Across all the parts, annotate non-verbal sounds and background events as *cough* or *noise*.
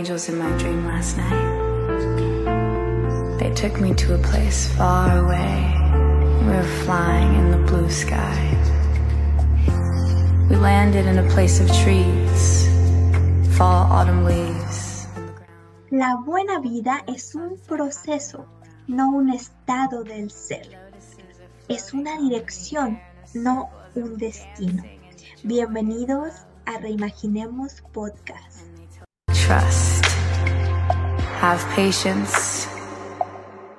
angels in my dream last night. They took me to a place far away. We were flying in the blue sky. We landed in a place of trees, fall autumn leaves. La buena vida es un proceso, no un estado del ser. Es una dirección, no un destino. Bienvenidos a Reimaginemos Podcast. Trust, have patience,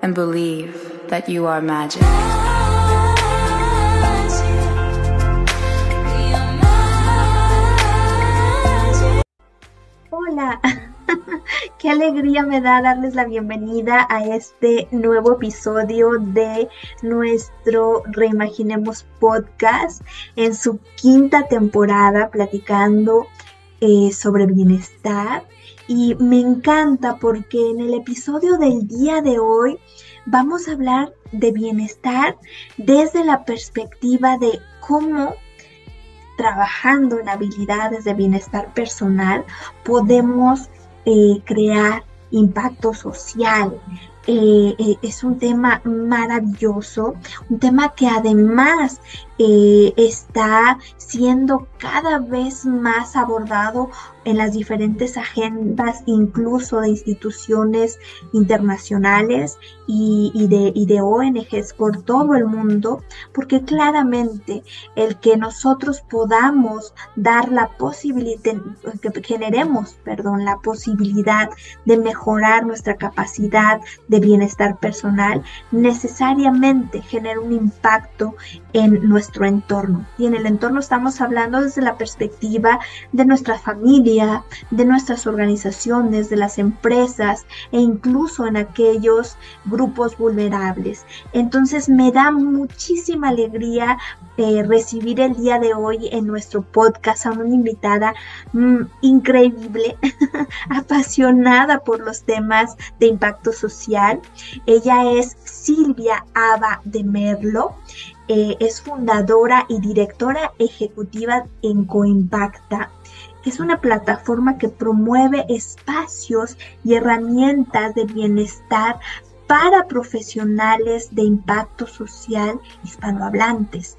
and believe that you are magic. Hola, *laughs* qué alegría me da darles la bienvenida a este nuevo episodio de nuestro Reimaginemos podcast en su quinta temporada platicando eh, sobre bienestar. Y me encanta porque en el episodio del día de hoy vamos a hablar de bienestar desde la perspectiva de cómo trabajando en habilidades de bienestar personal podemos eh, crear impacto social, eh, eh, es un tema maravilloso, un tema que además está siendo cada vez más abordado en las diferentes agendas, incluso de instituciones internacionales y, de, y de ONGs por todo el mundo, porque claramente el que nosotros podamos dar la posibilidad, que generemos, perdón, la posibilidad de mejorar nuestra capacidad de bienestar personal, necesariamente genera un impacto en nuestro entorno. Y en el entorno estamos hablando desde la perspectiva de nuestra familia, de nuestras organizaciones, de las empresas e incluso en aquellos grupos vulnerables. Entonces me da muchísima alegría eh, recibir el día de hoy en nuestro podcast a una invitada mm, increíble, *laughs* apasionada por los temas de impacto social. Ella es Silvia Ava de Merlo. Eh, es fundadora y directora ejecutiva en Coimpacta, es una plataforma que promueve espacios y herramientas de bienestar para profesionales de impacto social hispanohablantes.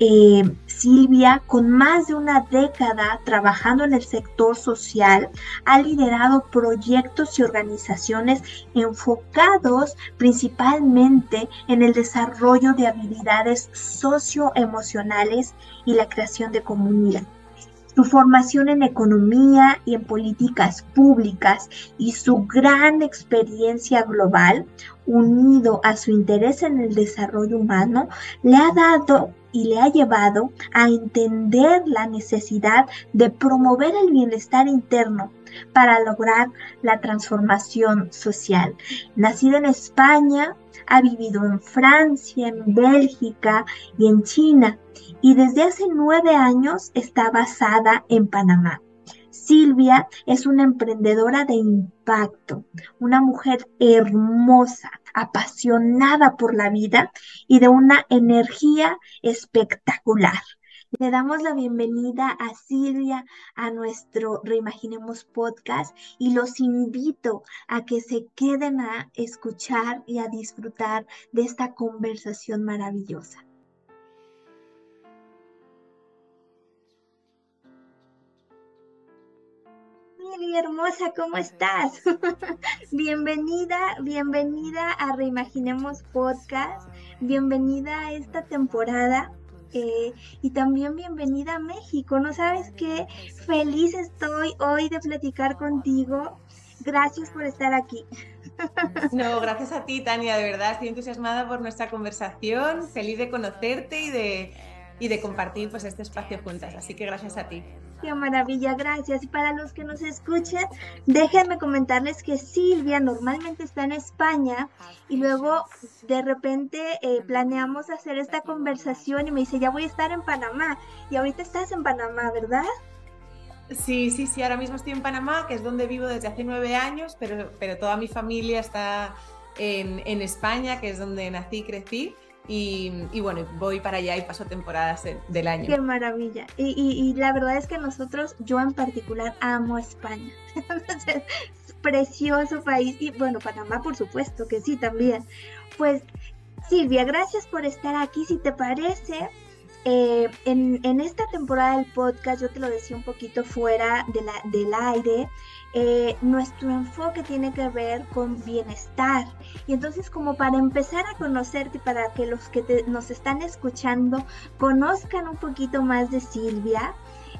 Eh, Silvia, con más de una década trabajando en el sector social, ha liderado proyectos y organizaciones enfocados principalmente en el desarrollo de habilidades socioemocionales y la creación de comunidad. Su formación en economía y en políticas públicas y su gran experiencia global, unido a su interés en el desarrollo humano, le ha dado y le ha llevado a entender la necesidad de promover el bienestar interno para lograr la transformación social. Nacida en España, ha vivido en Francia, en Bélgica y en China y desde hace nueve años está basada en Panamá. Silvia es una emprendedora de impacto, una mujer hermosa, apasionada por la vida y de una energía espectacular. Le damos la bienvenida a Silvia a nuestro Reimaginemos podcast y los invito a que se queden a escuchar y a disfrutar de esta conversación maravillosa. Hermosa, ¿cómo estás? *laughs* bienvenida, bienvenida a Reimaginemos Podcast, bienvenida a esta temporada eh, y también bienvenida a México. No sabes qué feliz estoy hoy de platicar contigo. Gracias por estar aquí. *laughs* No, gracias a ti, Tania. De verdad, estoy entusiasmada por nuestra conversación, feliz de conocerte y de, y de compartir pues, este espacio juntas. Así que gracias a ti. Qué maravilla, gracias. Y para los que nos escuchen, déjenme comentarles que Silvia normalmente está en España y luego de repente eh, planeamos hacer esta conversación y me dice, ya voy a estar en Panamá. Y ahorita estás en Panamá, ¿verdad? Sí, sí, sí, ahora mismo estoy en Panamá, que es donde vivo desde hace nueve años, pero, pero toda mi familia está en, en España, que es donde nací y crecí. Y, bueno, voy para allá y paso temporadas del año. Qué maravilla. Y, la verdad es que nosotros, yo en particular, amo España. *laughs* precioso país. Y bueno, Panamá, por supuesto que sí, también. Pues, Silvia, gracias por estar aquí. Si te parece, eh, en, esta temporada del podcast, yo te lo decía un poquito fuera del aire, eh, nuestro enfoque tiene que ver con bienestar. Y entonces como para empezar a conocerte, para que los que nos están escuchando conozcan un poquito más de Silvia,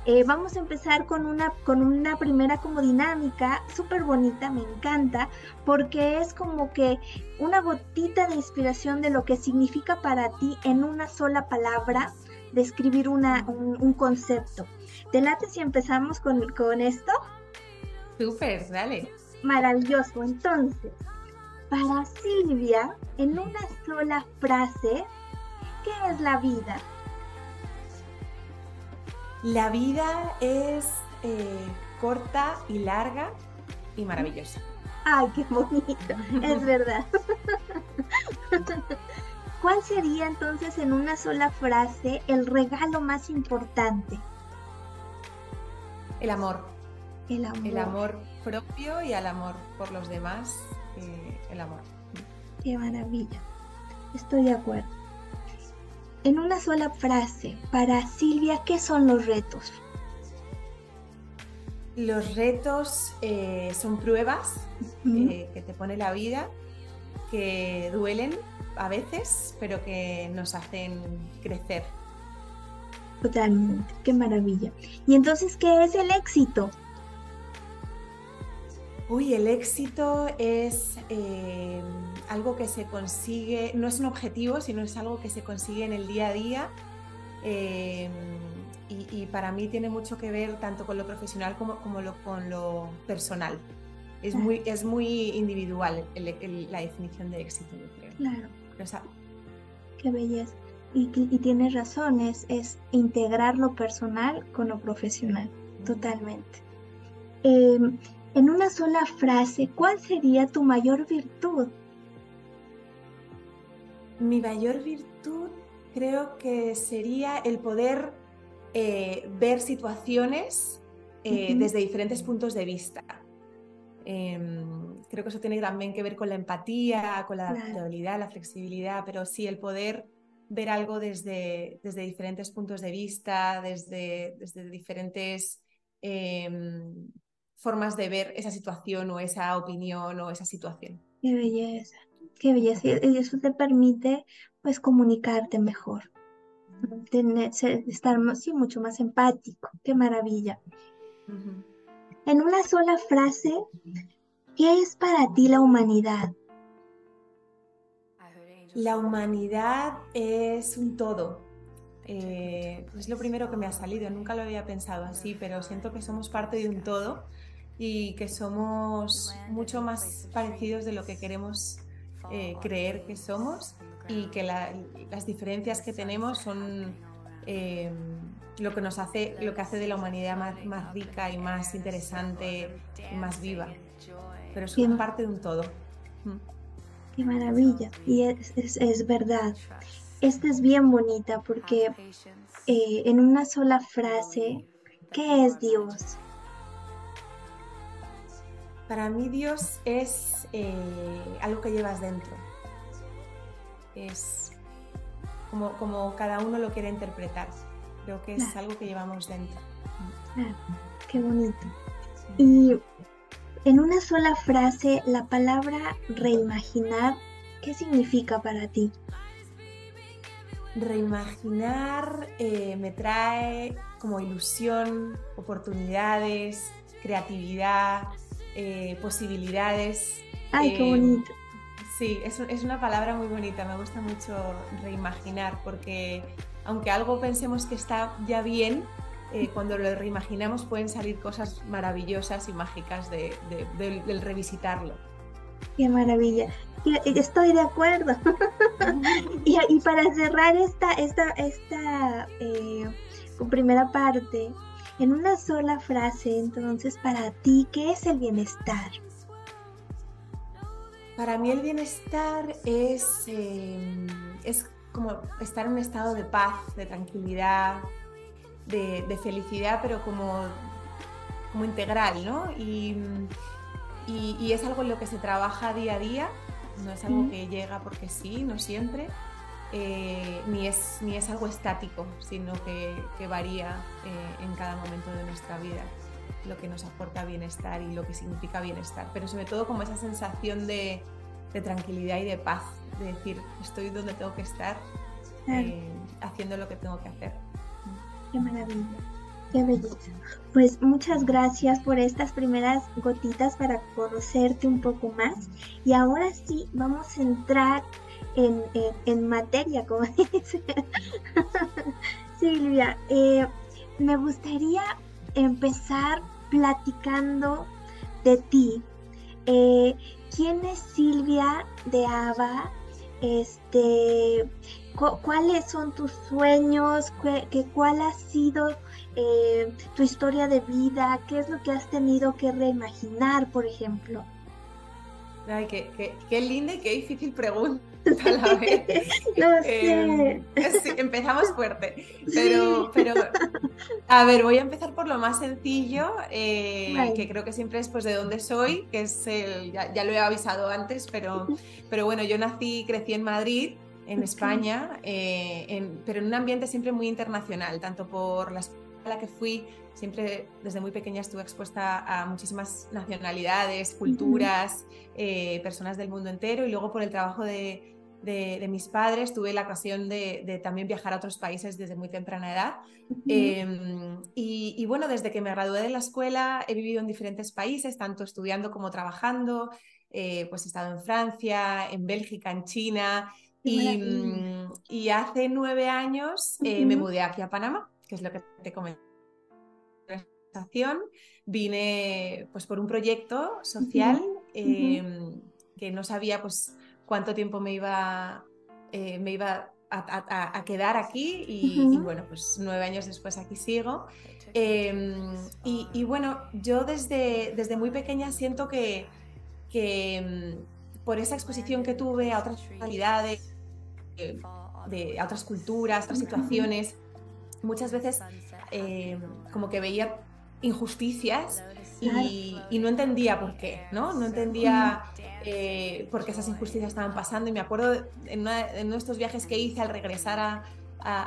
eh, vamos a empezar con una, con una primera como dinámica súper bonita, me encanta, porque es como que una gotita de inspiración de lo que significa para ti en una sola palabra describir un, concepto. ¿Te late si empezamos con, con esto? Súper, dale. Maravilloso. Entonces, para Silvia, en una sola frase, ¿qué es la vida? La vida es eh, corta y larga y maravillosa. Ay, qué bonito, es *laughs* verdad. *laughs* ¿Cuál sería entonces en una sola frase el regalo más importante? El amor. El amor. El amor propio y el amor por los demás. Eh, el amor. Qué maravilla. Estoy de acuerdo. En una sola frase, para Silvia, ¿qué son los retos? Los retos eh, son pruebas eh, que te pone la vida, que duelen, a veces, pero que nos hacen crecer. Totalmente, qué maravilla. ¿Y entonces qué es el éxito? Uy, el éxito es eh, algo que se consigue, no es un objetivo, sino es algo que se consigue en el día a día. Eh, y, para mí tiene mucho que ver tanto con lo profesional como, como lo, con lo personal. Es, muy, es muy individual la definición de éxito, yo creo. Claro. Qué belleza. Y, tienes razón, es, integrar lo personal con lo profesional, totalmente. Em, en una sola frase, ¿cuál sería tu mayor virtud? Mi mayor virtud creo que sería el poder eh, ver situaciones eh, desde diferentes puntos de vista. Em, creo que eso tiene también que ver con la empatía, con la adaptabilidad, la flexibilidad, pero sí el poder ver algo desde, desde diferentes puntos de vista, desde, desde diferentes em, formas de ver esa situación o esa opinión o esa situación. Qué belleza, qué belleza. Y eso te permite pues comunicarte mejor, tener, estar sí, mucho más empático. Qué maravilla. En una sola frase, ¿qué es para ti la humanidad? La humanidad es un todo. Eh, es lo primero que me ha salido, nunca lo había pensado así, pero siento que somos parte de un todo y que somos mucho más parecidos de lo que queremos eh, creer que somos y que las diferencias que tenemos son eh, lo que nos hace, lo que hace de la humanidad más, rica y más interesante y más viva. Pero es parte de un todo. Mm. Qué maravilla. Y es, verdad. Esta es bien bonita porque eh, en una sola frase, ¿qué es Dios? Para mí Dios es eh, algo que llevas dentro. Es como, como cada uno lo quiere interpretar. Creo que es algo que llevamos dentro. qué bonito. Y en una sola frase, la palabra reimaginar, ¿qué significa para ti? Reimaginar eh, me trae como ilusión, oportunidades, creatividad, eh, posibilidades. Ay, qué eh, bonito. Sí, es, es, una palabra muy bonita, me gusta mucho reimaginar porque aunque algo pensemos que está ya bien, eh, cuando lo reimaginamos pueden salir cosas maravillosas y mágicas de, del revisitarlo. Qué maravilla. Estoy de acuerdo. *laughs* y, para cerrar esta, esta, esta eh, primera parte, en una sola frase, entonces, para ti, ¿qué es el bienestar? Para mí el bienestar es, eh, es como estar en un estado de paz, de tranquilidad, de, felicidad, pero como, como integral, ¿no? Y, y, es algo en lo que se trabaja día a día, no es algo que llega porque sí, no siempre, eh, ni, es, ni es algo estático, sino que, que varía eh, en cada momento de nuestra vida lo que nos aporta bienestar y lo que significa bienestar, pero sobre todo como esa sensación de, de tranquilidad y de paz, de decir, estoy donde tengo que estar, eh, haciendo lo que tengo que hacer. Qué maravilla, qué belleza. Pues muchas gracias por estas primeras gotitas para conocerte un poco más. Y ahora sí, vamos a entrar en, en, materia, como *laughs* dice Silvia. Eh, me gustaría empezar platicando de ti. Eh, ¿Quién es Silvia de Ava? Este, ¿Cuáles son tus sueños? ¿Cuál ha sido eh, tu historia de vida? ¿Qué es lo que has tenido que reimaginar, por ejemplo? Ay, qué, qué linda y qué difícil pregunta a la *laughs* vez. Em, empezamos fuerte, pero, pero a ver, voy a empezar por lo más sencillo, eh, que creo que siempre es pues de dónde soy, que es el, ya, lo he avisado antes, pero, pero bueno, yo nací y crecí en Madrid, en España, eh, pero en un ambiente siempre muy internacional, tanto por la escuela a la que fui, siempre desde muy pequeña estuve expuesta a muchísimas nacionalidades, culturas, eh, personas del mundo entero y luego por el trabajo de, de, mis padres, tuve la ocasión de, también viajar a otros países desde muy temprana edad. Em, y, bueno, desde que me gradué de la escuela he vivido en diferentes países, tanto estudiando como trabajando. Eh, pues he estado en Francia, en Bélgica, en China. Y, mm, y, hace nueve años eh, me mudé aquí a Panamá, que es lo que te comenté. Vine pues por un proyecto social em, que no sabía pues cuánto tiempo me iba, eh, me iba a, quedar aquí y, bueno, pues nueve años después aquí sigo. Em, y, bueno, yo desde, desde muy pequeña siento que, que em, por esa exposición que tuve a otras realidades, de, a otras culturas, otras situaciones, muchas veces em, como que veía injusticias y, no entendía por qué, ¿no? No entendía eh, por qué esas injusticias estaban pasando y me acuerdo en, uno de estos viajes que hice al regresar a,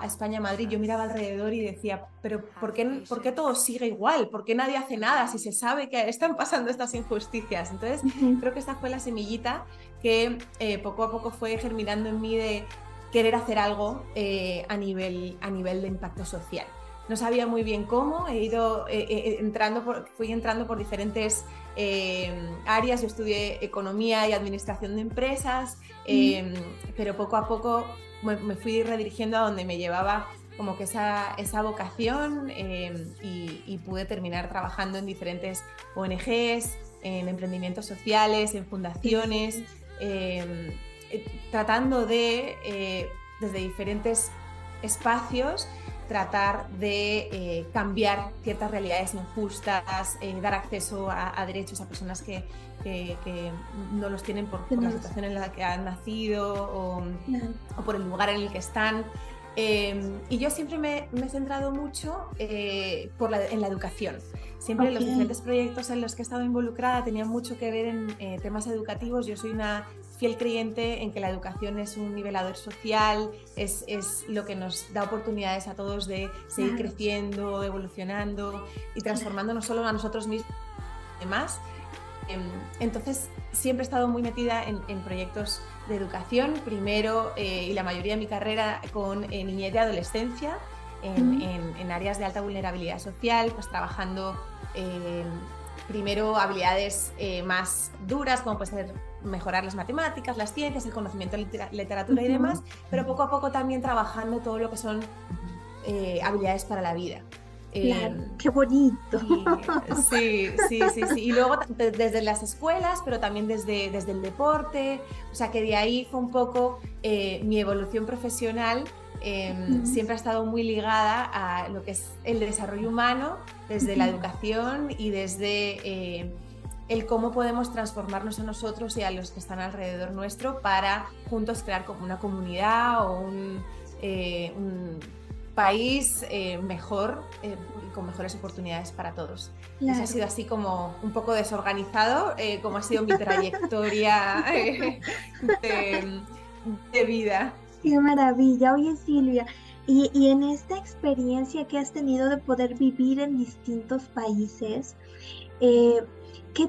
España, Madrid, yo miraba alrededor y decía, pero ¿por qué, ¿por qué todo sigue igual? ¿Por qué nadie hace nada si se sabe que están pasando estas injusticias? Entonces, creo que esta fue la semillita que eh, poco a poco fue germinando en mí de querer hacer algo eh, a, nivel, a nivel de impacto social. No sabía muy bien cómo, he ido eh, eh, entrando por, fui entrando por diferentes áreas, yo estudié economía y administración de empresas, pero poco a poco me, fui redirigiendo a donde me llevaba como que esa, esa vocación y, pude terminar trabajando en diferentes ONGs, en emprendimientos sociales, en fundaciones, tratando de, desde diferentes espacios, tratar de eh, cambiar ciertas realidades injustas, eh, dar acceso a, derechos a personas que, no los tienen por, la situación en la que han nacido o, por el lugar en el que están. Em, y yo siempre me, he centrado mucho eh, por en la educación. Siempre los diferentes proyectos en los que he estado involucrada tenían mucho que ver en temas educativos. Yo soy una fiel creyente en que la educación es un nivelador social, es, es, lo que nos da oportunidades a todos de seguir creciendo, evolucionando y transformando no solo a nosotros mismos, demás. Em, entonces, siempre he estado muy metida en, proyectos de educación, primero eh, y la mayoría de mi carrera con eh, niñez y adolescencia, en, en, áreas de alta vulnerabilidad social, pues trabajando eh, primero habilidades más duras, como puede ser mejorar las matemáticas, las ciencias, el conocimiento de literatura y demás, pero poco a poco también trabajando todo lo que son eh, habilidades para la vida. Claro, eh, qué bonito. sí, sí, sí, sí. Y luego desde las escuelas, pero también desde, desde el deporte. O sea que de ahí fue un poco eh, mi evolución profesional. Em, siempre ha estado muy ligada a lo que es el desarrollo humano, desde la educación y desde el cómo podemos transformarnos a nosotros y a los que están alrededor nuestro para juntos crear como una comunidad o un, eh, país eh, mejor y con mejores oportunidades para todos. Eso ha sido así como un poco desorganizado, como ha sido mi trayectoria *laughs* de, de vida. Qué maravilla. Oye, Silvia, y, en esta experiencia que has tenido de poder vivir en distintos países, eh, ¿qué,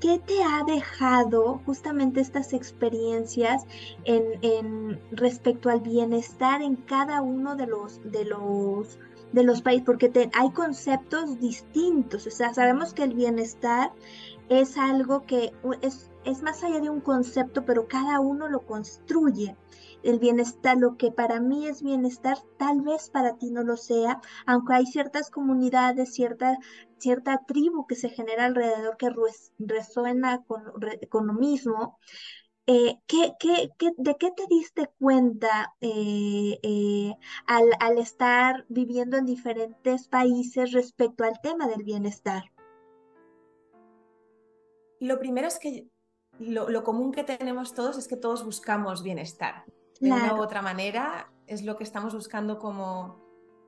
te ha dejado justamente estas experiencias en, respecto al bienestar en cada uno de los, de los, de los países? Porque hay conceptos distintos, o sea, sabemos que el bienestar es algo que es, es más allá de un concepto, pero cada uno lo construye el bienestar, lo que para mí es bienestar, tal vez para ti no lo sea, aunque hay ciertas comunidades, cierta, cierta tribu que se genera alrededor que resuena con, con lo mismo. Eh, ¿qué, qué, qué, de qué te diste cuenta eh, eh, al, al, estar viviendo en diferentes países respecto al tema del bienestar? Lo primero es que lo, lo común que tenemos todos es que todos buscamos bienestar de una u otra manera, es lo que estamos buscando como,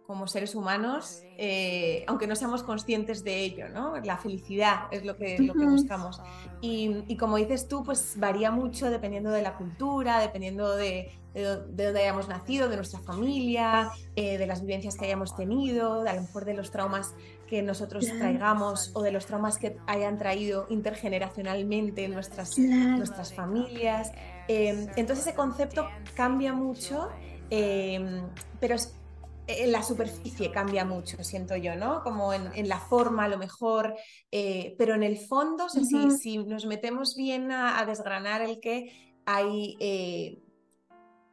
como seres humanos, eh, aunque no seamos conscientes de ello, ¿no? La felicidad es lo que, lo que buscamos. Y, como dices tú, pues varía mucho dependiendo de la cultura, dependiendo de, de, dónde hayamos nacido, de nuestra familia, eh, de las vivencias que hayamos tenido, de, a lo mejor de los traumas que nosotros traigamos o de los traumas que hayan traído intergeneracionalmente en nuestras, nuestras familias. Eh, entonces ese concepto cambia mucho, pero es, en la superficie cambia mucho, siento yo, ¿no? Como en, la forma a lo mejor, eh, pero en el fondo, si, nos metemos bien a, desgranar el que hay eh,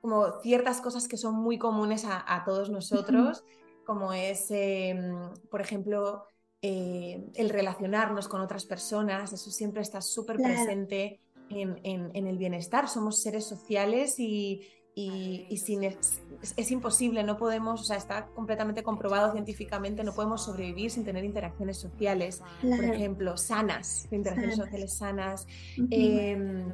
como ciertas cosas que son muy comunes a, todos nosotros, como es, em, por ejemplo, eh, el relacionarnos con otras personas, eso siempre está súper presente en, en el bienestar, somos seres sociales y y, sin, es, es, imposible, no podemos, o sea, está completamente comprobado científicamente, no podemos sobrevivir sin tener interacciones sociales, por ejemplo, sanas, interacciones sociales sanas, em,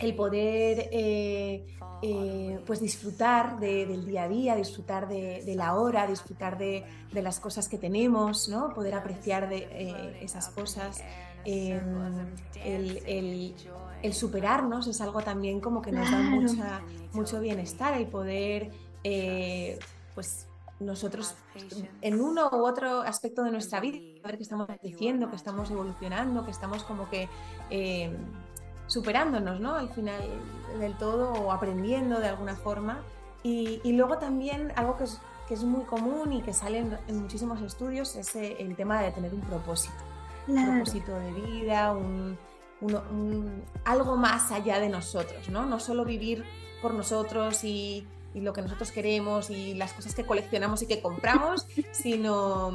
el poder eh, eh, pues disfrutar del día a día, disfrutar de, la hora, disfrutar de, las cosas que tenemos, ¿no? poder apreciar de eh, esas cosas. Em, el, el superarnos es algo también como que nos da mucha, mucho bienestar, el poder, eh, pues nosotros en uno u otro aspecto de nuestra vida, ver que estamos creciendo, que estamos evolucionando, que estamos como que eh, superándonos, ¿no? Al final del todo o aprendiendo de alguna forma. Y, luego también algo que es, que es, muy común y que sale en, muchísimos estudios es eh, el tema de tener un propósito. Un propósito de vida, un, algo más allá de nosotros, ¿no? No solo vivir por nosotros y, lo que nosotros queremos y las cosas que coleccionamos y que compramos, *laughs* sino,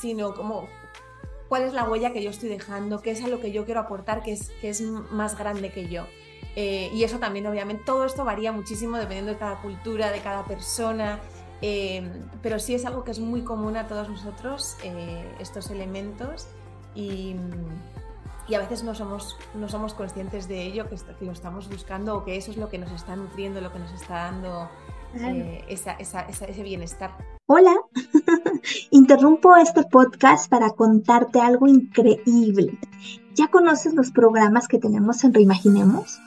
sino como cuál es la huella que yo estoy dejando, qué es a lo que yo quiero aportar, que es, que es más grande que yo. Eh, y eso también, obviamente, todo esto varía muchísimo dependiendo de cada cultura, de cada persona, eh, pero sí es algo que es muy común a todos nosotros, eh, estos elementos. Y, y a veces no somos, no somos conscientes de ello, que, lo estamos buscando o que eso es lo que nos está nutriendo, lo que nos está dando eh, ese bienestar. Hola, *laughs* interrumpo este podcast para contarte algo increíble. ¿Ya conoces los programas que tenemos en Reimaginemos?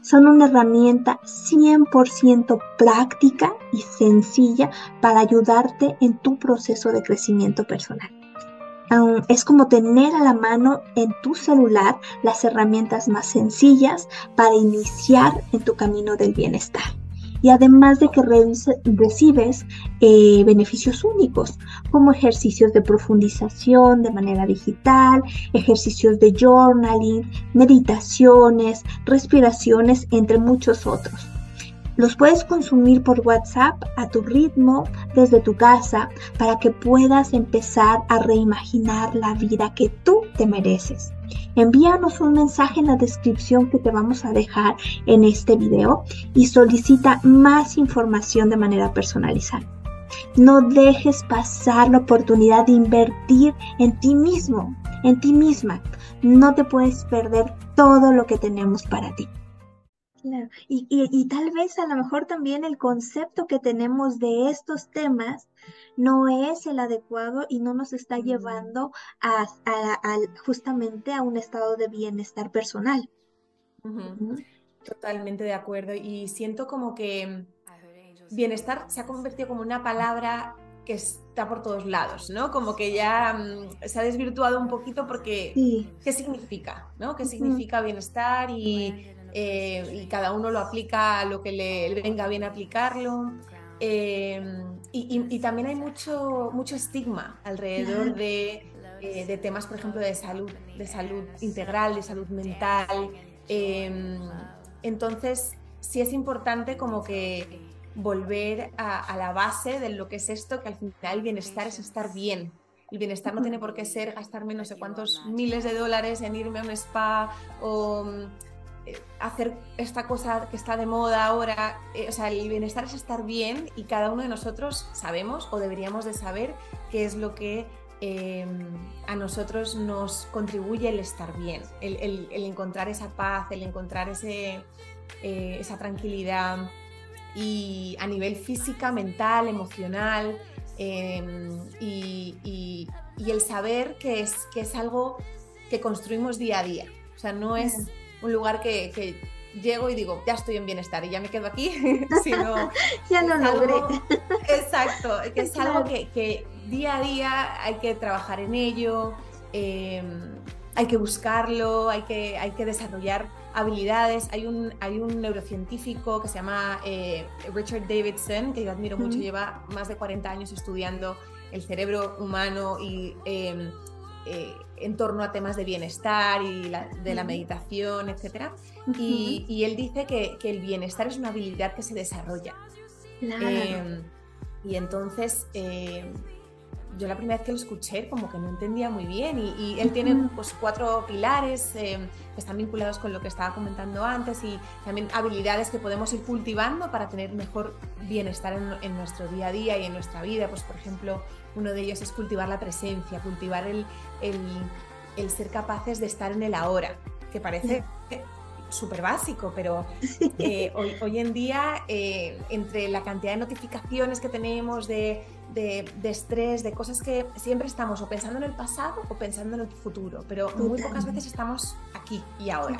Son una herramienta 100% práctica y sencilla para ayudarte en tu proceso de crecimiento personal es como tener a la mano en tu celular las herramientas más sencillas para iniciar en tu camino del bienestar. Y además de que recibes eh, beneficios únicos, como ejercicios de profundización de manera digital, ejercicios de journaling, meditaciones, respiraciones, entre muchos otros. Los puedes consumir por WhatsApp a tu ritmo desde tu casa para que puedas empezar a reimaginar la vida que tú te mereces. Envíanos un mensaje en la descripción que te vamos a dejar en este video y solicita más información de manera personalizada. No dejes pasar la oportunidad de invertir en ti mismo, en ti misma. no te puedes perder todo lo que tenemos para ti. Claro. Y, y, tal vez a lo mejor también el concepto que tenemos de estos temas no es el adecuado y no nos está llevando a, justamente a un estado de bienestar personal. Totalmente de acuerdo. Y siento como que bienestar se ha convertido como una palabra que está por todos lados, ¿no? Como que ya mm, se ha desvirtuado un poquito porque ¿qué significa? ¿no? ¿Qué significa bienestar? Y eh, y cada uno lo aplica a lo que le, venga bien aplicarlo. Eh, y, también hay mucho, mucho estigma alrededor de, eh, de, temas, por ejemplo, de salud, de salud integral, de salud mental. entonces, sí es importante como que volver a, a, la base de lo que es esto, que al final el bienestar es estar bien. El bienestar no tiene por qué ser gastarme no sé cuántos miles de dólares en irme a un spa o hacer esta cosa que está de moda ahora, eh, o sea, el bienestar es estar bien y cada uno de nosotros sabemos o deberíamos de saber qué es lo que em, a nosotros nos contribuye el estar bien, el, encontrar esa paz, el encontrar ese, eh, esa tranquilidad y a nivel física, mental, emocional em, y, el saber que es, que es algo que construimos día a día. O sea, no es un lugar que, llego y digo, ya estoy en bienestar y ya me quedo aquí, *laughs* sino *laughs* ya lo logré. exacto, *laughs* que es algo que, día a día hay que trabajar en ello, em, hay que buscarlo, hay que, hay que desarrollar habilidades. Hay un, hay un neurocientífico que se llama eh, Richard Davidson, que yo admiro mucho, lleva más de 40 años estudiando el cerebro humano y em, eh, en torno a temas de bienestar y de la meditación, etc. y, él dice que, el bienestar es una habilidad que se desarrolla. Em, y entonces, em, yo la primera vez que lo escuché como que no entendía muy bien y, él tiene pues cuatro pilares em, que están vinculados con lo que estaba comentando antes y también habilidades que podemos ir cultivando para tener mejor bienestar en, en nuestro día a día y en nuestra vida. Pues por ejemplo, uno de ellos es cultivar la presencia, cultivar el, ser capaces de estar en el ahora, que parece *laughs* súper básico, pero *laughs* eh, hoy, en día, eh, entre la cantidad de notificaciones que tenemos, de, estrés, de cosas que siempre estamos o pensando en el pasado o pensando en el futuro, pero muy pocas veces estamos aquí y ahora.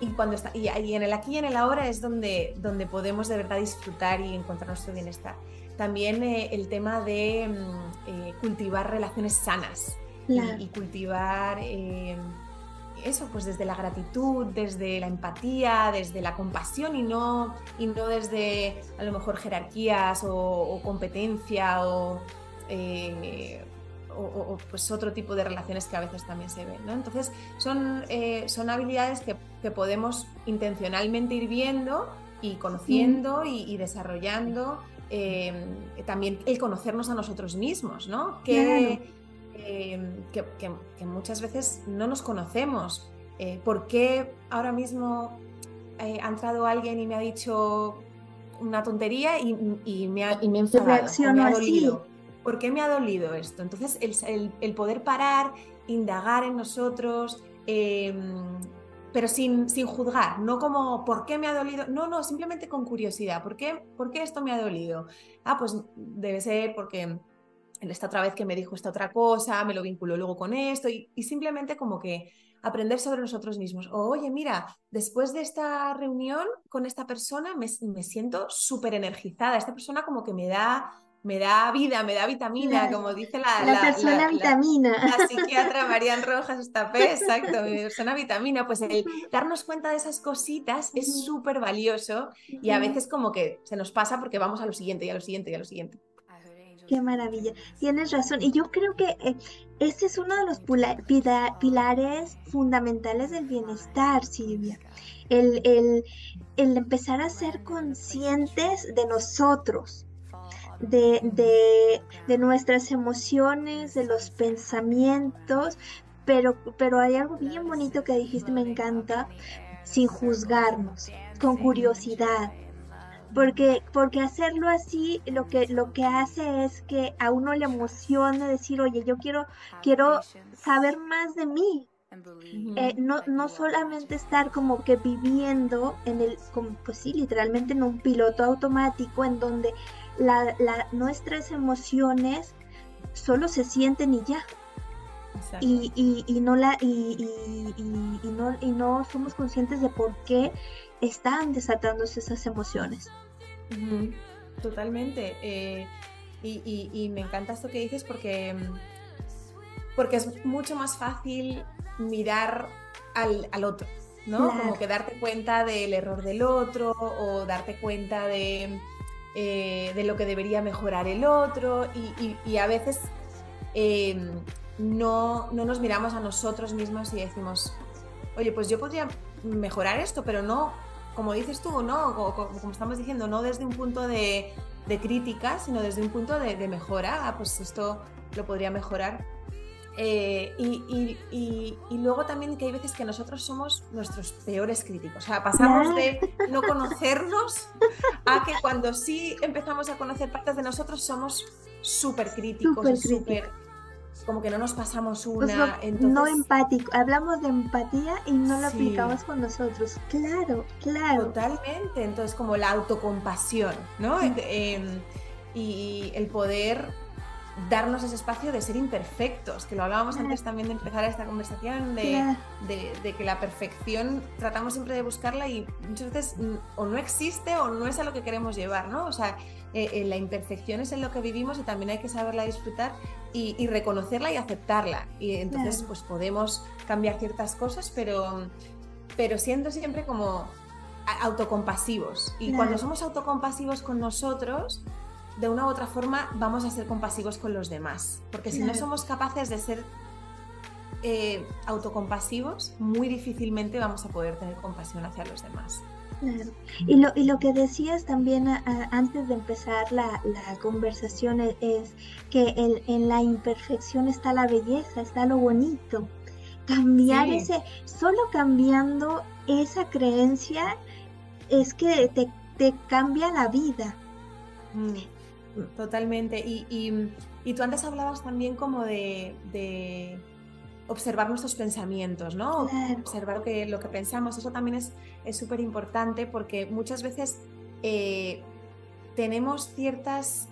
Y, cuando está, y, en el aquí y en el ahora es donde, donde podemos de verdad disfrutar y encontrar nuestro bienestar también eh, el tema de mm, eh, cultivar relaciones sanas y, cultivar eh, eso, pues desde la gratitud, desde la empatía, desde la compasión y no, y no desde a lo mejor jerarquías o, competencia o, pues otro tipo de relaciones que a veces también se ven. Entonces son, son habilidades que, podemos intencionalmente ir viendo y conociendo y desarrollando Em, también el conocernos a nosotros mismos, ¿no? Em, que, que, muchas veces no nos conocemos. Eh, ¿Por qué ahora mismo eh, ha entrado alguien y me ha dicho una tontería y, me, ha, y me ha dolido? ¿Por qué me ha dolido esto? Entonces, el, poder parar, indagar en nosotros, em, pero sin, sin juzgar, no como ¿por qué me ha dolido? No, no, simplemente con curiosidad. ¿Por qué, ¿Por qué esto me ha dolido? Ah, pues debe ser porque esta otra vez que me dijo esta otra cosa, me lo vinculó luego con esto y, simplemente como que aprender sobre nosotros mismos. oye, mira, después de esta reunión con esta persona me, me siento súper energizada. Esta persona como que me da me da vida, me da vitamina, como dice la, la, persona vitamina. La, psiquiatra Marian Rojas Estapé, *laughs* exacto, mi persona vitamina. Pues el darnos cuenta de esas cositas es súper valioso y a veces como que se nos pasa porque vamos a lo siguiente y a lo siguiente y a lo siguiente. Qué maravilla, tienes razón. Y yo creo que eh, este es uno de los pilares fundamentales del bienestar, Silvia. El, el, el empezar a ser conscientes de nosotros, de, de, nuestras emociones, de los pensamientos, pero, pero hay algo bien bonito que dijiste, me encanta, sin juzgarnos, con curiosidad. Porque, porque hacerlo así lo que, lo que hace es que a uno le emocione decir, oye, yo quiero, quiero saber más de mí, Eh, no, no solamente estar como que viviendo en el, como, pues sí, literalmente en un piloto automático en donde la, la, nuestras emociones solo se sienten y ya. Y, y, y, no la y, y, no, y no somos conscientes de por qué están desatándose esas emociones. Totalmente. Eh, y, me encanta esto que dices porque, porque es mucho más fácil mirar al, otro, ¿no? Como que darte cuenta del error del otro o darte cuenta de, eh, de lo que debería mejorar el otro y, a veces em, no, no nos miramos a nosotros mismos y decimos, oye, pues yo podría mejorar esto, pero no, como dices tú, ¿no? Como, estamos diciendo, no desde un punto de, de crítica, sino desde un punto de, de, mejora. Ah, pues esto lo podría mejorar. Eh, y, luego también que hay veces que nosotros somos nuestros peores críticos. O sea, pasamos de no conocernos a que cuando sí empezamos a conocer partes de nosotros somos súper críticos, súper como que no nos pasamos pues una. No empático, hablamos de empatía y no lo aplicamos con nosotros. Claro, claro. Totalmente. Entonces, como la autocompasión, ¿no? Em, y el poder darnos ese espacio de ser imperfectos, que lo hablábamos antes también de empezar esta conversación, de, que la perfección tratamos siempre de buscarla y muchas veces mm, o no existe o no es a lo que queremos llevar, ¿no? O sea, eh, eh, la imperfección es en lo que vivimos y también hay que saberla disfrutar y, reconocerla y aceptarla. Y entonces pues podemos cambiar ciertas cosas, pero, pero siendo siempre como autocompasivos. Y cuando somos autocompasivos con nosotros, de una u otra forma vamos a ser compasivos con los demás. Porque si no somos capaces de ser eh, autocompasivos, muy difícilmente vamos a poder tener compasión hacia los demás. Claro. Y lo, y lo que decías también antes de empezar la, conversación e, es, que en la imperfección está la belleza, está lo bonito. Cambiar ese, solo cambiando esa creencia es que te, te cambia la vida. Mm. Totalmente. Y, tú antes hablabas también como de, observar nuestros pensamientos, ¿no? Observar lo que, lo que pensamos. Eso también es súper importante porque muchas veces eh, tenemos ciertas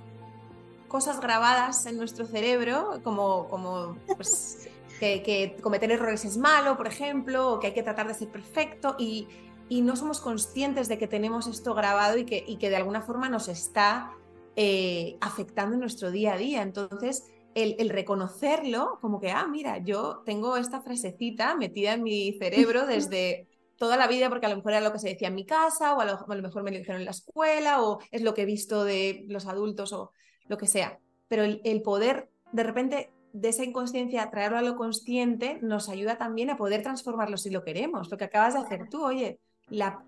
cosas grabadas en nuestro cerebro, como, como pues, *laughs* que, cometer errores es malo, por ejemplo, o que hay que tratar de ser perfecto y, no somos conscientes de que tenemos esto grabado y que, y que de alguna forma nos está eh, afectando nuestro día a día. Entonces, el, reconocerlo, como que, ah, mira, yo tengo esta frasecita metida en mi cerebro *laughs* desde toda la vida, porque a lo mejor era lo que se decía en mi casa, o a lo, mejor me lo dijeron en la escuela, o es lo que he visto de los adultos, o lo que sea. Pero el, el poder, de repente, de esa inconsciencia, traerlo a lo consciente, nos ayuda también a poder transformarlo si lo queremos. Lo que acabas de hacer tú, oye, la,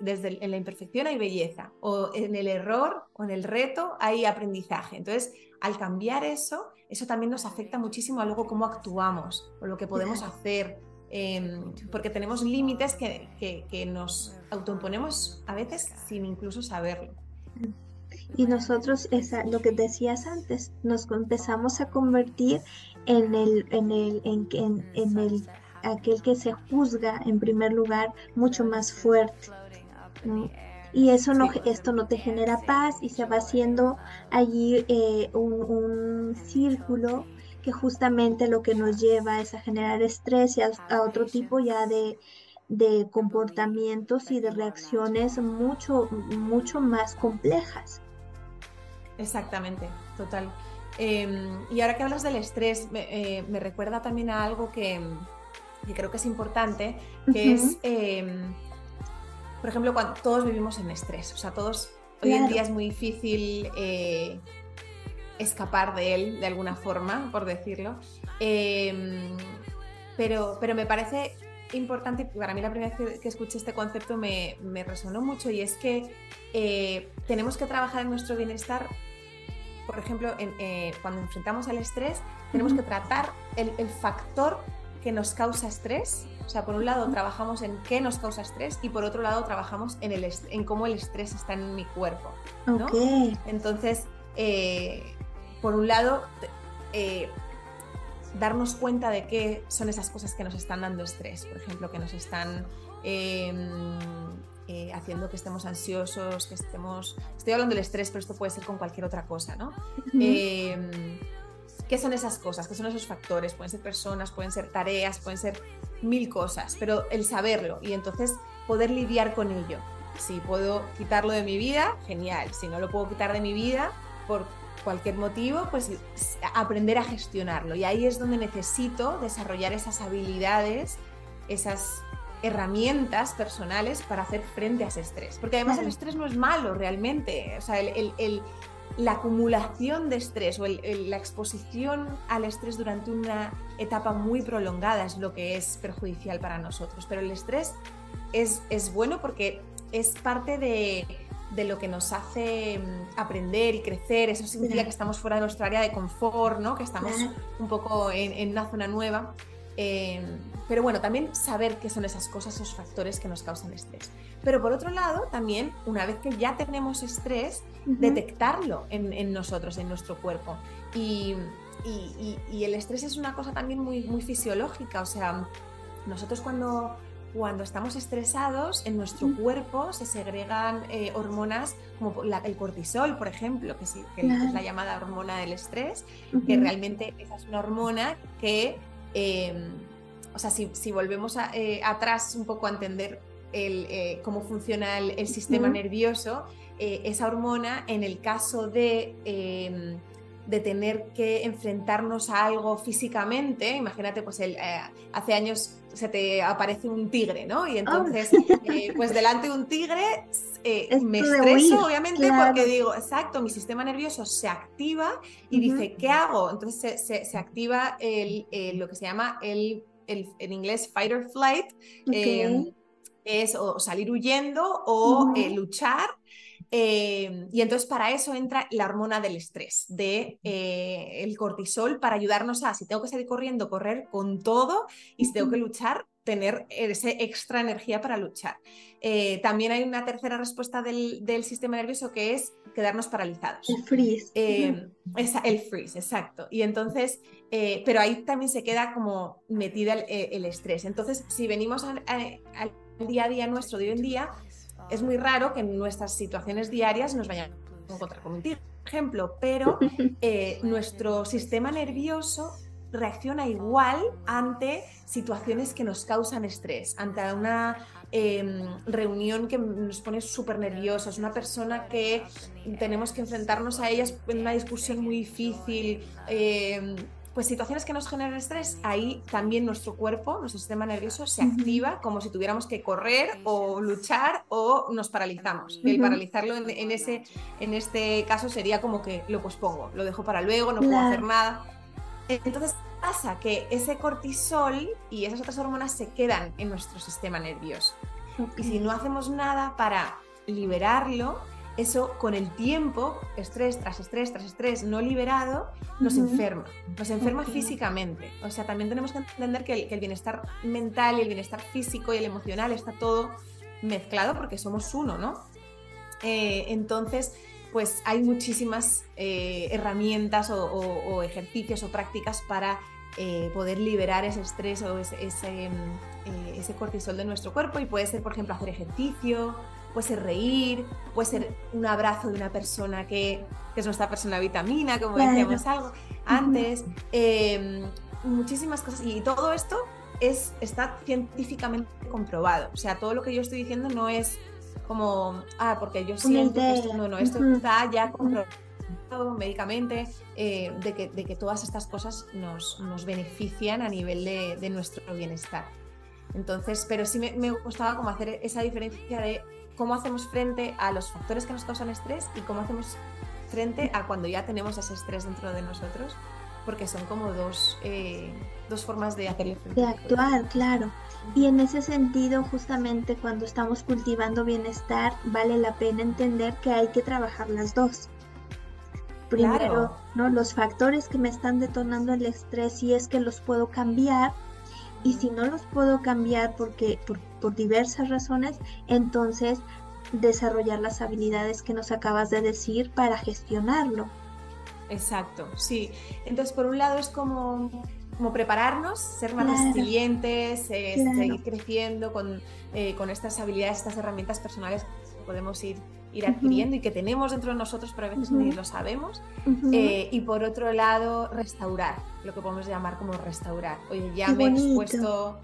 desde en la imperfección hay belleza, o en el error o en el reto hay aprendizaje. Entonces, al cambiar eso, eso también nos afecta muchísimo a luego cómo actuamos o lo que podemos hacer, em, porque tenemos límites que, que, nos autoimponemos a veces sin incluso saberlo. Y nosotros, esa, lo que decías antes, nos empezamos a convertir en el, en el, en, en, en el aquel que se juzga en primer lugar mucho más fuerte. Y eso no, esto no te genera paz y se va haciendo allí eh, un, círculo que justamente lo que nos lleva es a generar estrés y a, otro tipo ya de, comportamientos y de reacciones mucho, mucho más complejas. Exactamente, total. Em, y ahora que hablas del estrés, me, eh, me recuerda también a algo que, que creo que es importante, que es, em, por ejemplo, cuando todos vivimos en estrés, o sea, todos, hoy en día es muy difícil eh, escapar de él de alguna forma, por decirlo, em, pero, pero me parece importante, para mí la primera vez que, escuché este concepto me, me, resonó mucho y es que eh, tenemos que trabajar en nuestro bienestar por ejemplo, eh, cuando enfrentamos al estrés, tenemos que tratar el, el, factor que nos causa estrés. O sea, por un lado trabajamos en qué nos causa estrés y por otro lado trabajamos en, el en cómo el estrés está en mi cuerpo. Entonces, eh, por un lado, eh, darnos cuenta de qué son esas cosas que nos están dando estrés, por ejemplo, que nos están em, eh, haciendo que estemos ansiosos, que estemos... Estoy hablando del estrés, pero esto puede ser con cualquier otra cosa, ¿no? ¿Qué son esas cosas? ¿Qué son esos factores? Pueden ser personas, pueden ser tareas, pueden ser mil cosas, pero el saberlo y entonces poder lidiar con ello. Si puedo quitarlo de mi vida, genial. Si no lo puedo quitar de mi vida por cualquier motivo, pues aprender a gestionarlo. Y ahí es donde necesito desarrollar esas habilidades, esas herramientas personales para hacer frente a ese estrés. Porque además el estrés no es malo realmente. O sea, el, la acumulación de estrés o la exposición al estrés durante una etapa muy prolongada es lo que es perjudicial para nosotros. Pero el estrés es, es bueno porque es parte de, de lo que nos hace mm, aprender y crecer. Eso significa que estamos fuera de nuestra área de confort, ¿no? que estamos un poco en, una zona nueva. Em, pero bueno, también saber qué son esas cosas, esos factores que nos causan estrés. Pero por otro lado, también una vez que ya tenemos estrés, detectarlo en, nosotros, en nuestro cuerpo. Y, y, el estrés es una cosa también muy, muy fisiológica. O sea, nosotros cuando cuando estamos estresados, en nuestro cuerpo se segregan eh, hormonas como el cortisol, por ejemplo, que, es la llamada hormona del estrés, que realmente esa es una hormona que, em, o sea, si, volvemos eh, atrás un poco a entender eh, cómo funciona el, sistema nervioso, esa hormona, en el caso de em, de tener que enfrentarnos a algo físicamente, imagínate, pues el, hace años se te aparece un tigre, ¿no? Y entonces, eh, pues delante de un tigre eh, me estreso, obviamente, porque digo, exacto, mi sistema nervioso se activa y dice, ¿qué hago? Entonces se, activa el, lo que se llama el, en inglés fight or flight, em, es o salir huyendo o eh, luchar. Em, y entonces para eso entra la hormona del estrés, de eh, el cortisol, para ayudarnos a, si tengo que salir corriendo, correr con todo, y si tengo que luchar, tener ese extra energía para luchar. Eh, también hay una tercera respuesta del, sistema nervioso que es quedarnos paralizados. El freeze. Em, el freeze, exacto. Y entonces, eh, pero ahí también se queda como metida el, estrés. Entonces, si venimos al día a día nuestro, de hoy en día, es muy raro que en nuestras situaciones diarias nos vayan a encontrar con un ejemplo, pero *laughs* eh, nuestro sistema nervioso reacciona igual ante situaciones que nos causan estrés, ante una em, reunión que nos pone súper nerviosos, una persona que tenemos que enfrentarnos a ellas en una discusión muy difícil, em, pues situaciones que nos generan estrés, ahí también nuestro cuerpo, nuestro sistema nervioso se activa como si tuviéramos que correr o luchar o nos paralizamos. El paralizarlo en, ese, en este caso sería como que lo pospongo, lo dejo para luego, no puedo hacer nada. Entonces pasa que ese cortisol y esas otras hormonas se quedan en nuestro sistema nervioso. Y si no hacemos nada para liberarlo, eso con el tiempo, estrés tras estrés tras estrés no liberado, nos enferma, nos enferma físicamente. O sea, también tenemos que entender que el, bienestar mental y el bienestar físico y el emocional está todo mezclado porque somos uno, ¿no? Eh, entonces, pues hay muchísimas eh, herramientas o, ejercicios o prácticas para eh, poder liberar ese estrés o ese, ese cortisol de nuestro cuerpo y puede ser, por ejemplo, hacer ejercicio, puede ser reír, puede ser un abrazo de una persona que, es nuestra persona vitamina, como decíamos algo antes, em, muchísimas cosas. Y todo esto es, está científicamente comprobado. O sea, todo lo que yo estoy diciendo no es como, ah, porque yo siento que esto, no, no, esto está ya comprobado médicamente, eh, de, que, de, que, todas estas cosas nos, nos benefician a nivel de, de, nuestro bienestar. Entonces, pero sí me, me, gustaba como hacer esa diferencia de cómo hacemos frente a los factores que nos causan estrés y cómo hacemos frente a cuando ya tenemos ese estrés dentro de nosotros, porque son como dos, eh, dos formas de hacerle frente. De actuar, claro. Y en ese sentido, justamente cuando estamos cultivando bienestar, vale la pena entender que hay que trabajar las dos. Primero, ¿no? Los factores que me están detonando el estrés, si es que los puedo cambiar, y si no los puedo cambiar porque por, diversas razones, entonces desarrollar las habilidades que nos acabas de decir para gestionarlo. Exacto, sí. Entonces, por un lado es como como prepararnos, ser más resilientes, eh, seguir creciendo con, eh, con estas habilidades, estas herramientas personales que podemos ir ir adquiriendo y que tenemos dentro de nosotros, pero a veces ni lo sabemos. Eh, y por otro lado, restaurar, lo que podemos llamar como restaurar. Oye, ya me he expuesto...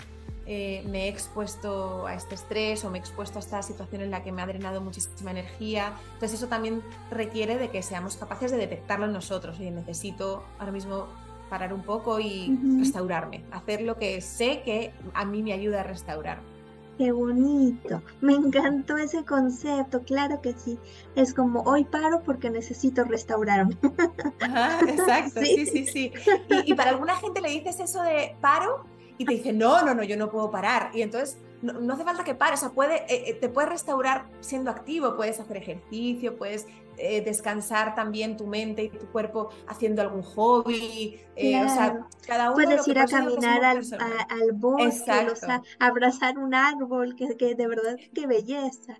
Eh, me he expuesto a este estrés o me he expuesto a esta situación en la que me ha drenado muchísima energía. Entonces eso también requiere de que seamos capaces de detectarlo en nosotros. Oye, necesito ahora mismo parar un poco y restaurarme, hacer lo que sé que a mí me ayuda a restaurarme. Qué bonito, me encantó ese concepto, claro que sí. Es como hoy paro porque necesito restaurarme. exacto, *laughs* sí, sí, sí. Y, y, para alguna gente le dices eso de paro y te dice, no, no, no, yo no puedo parar. Y entonces no, hace falta que pares, o sea, puede, eh, eh, te puedes restaurar siendo activo, puedes hacer ejercicio, puedes eh, descansar también tu mente y tu cuerpo haciendo algún hobby. o sea, cada uno Puedes ir a caminar al, al, bosque, o sea, abrazar un árbol, que, que de verdad, qué belleza.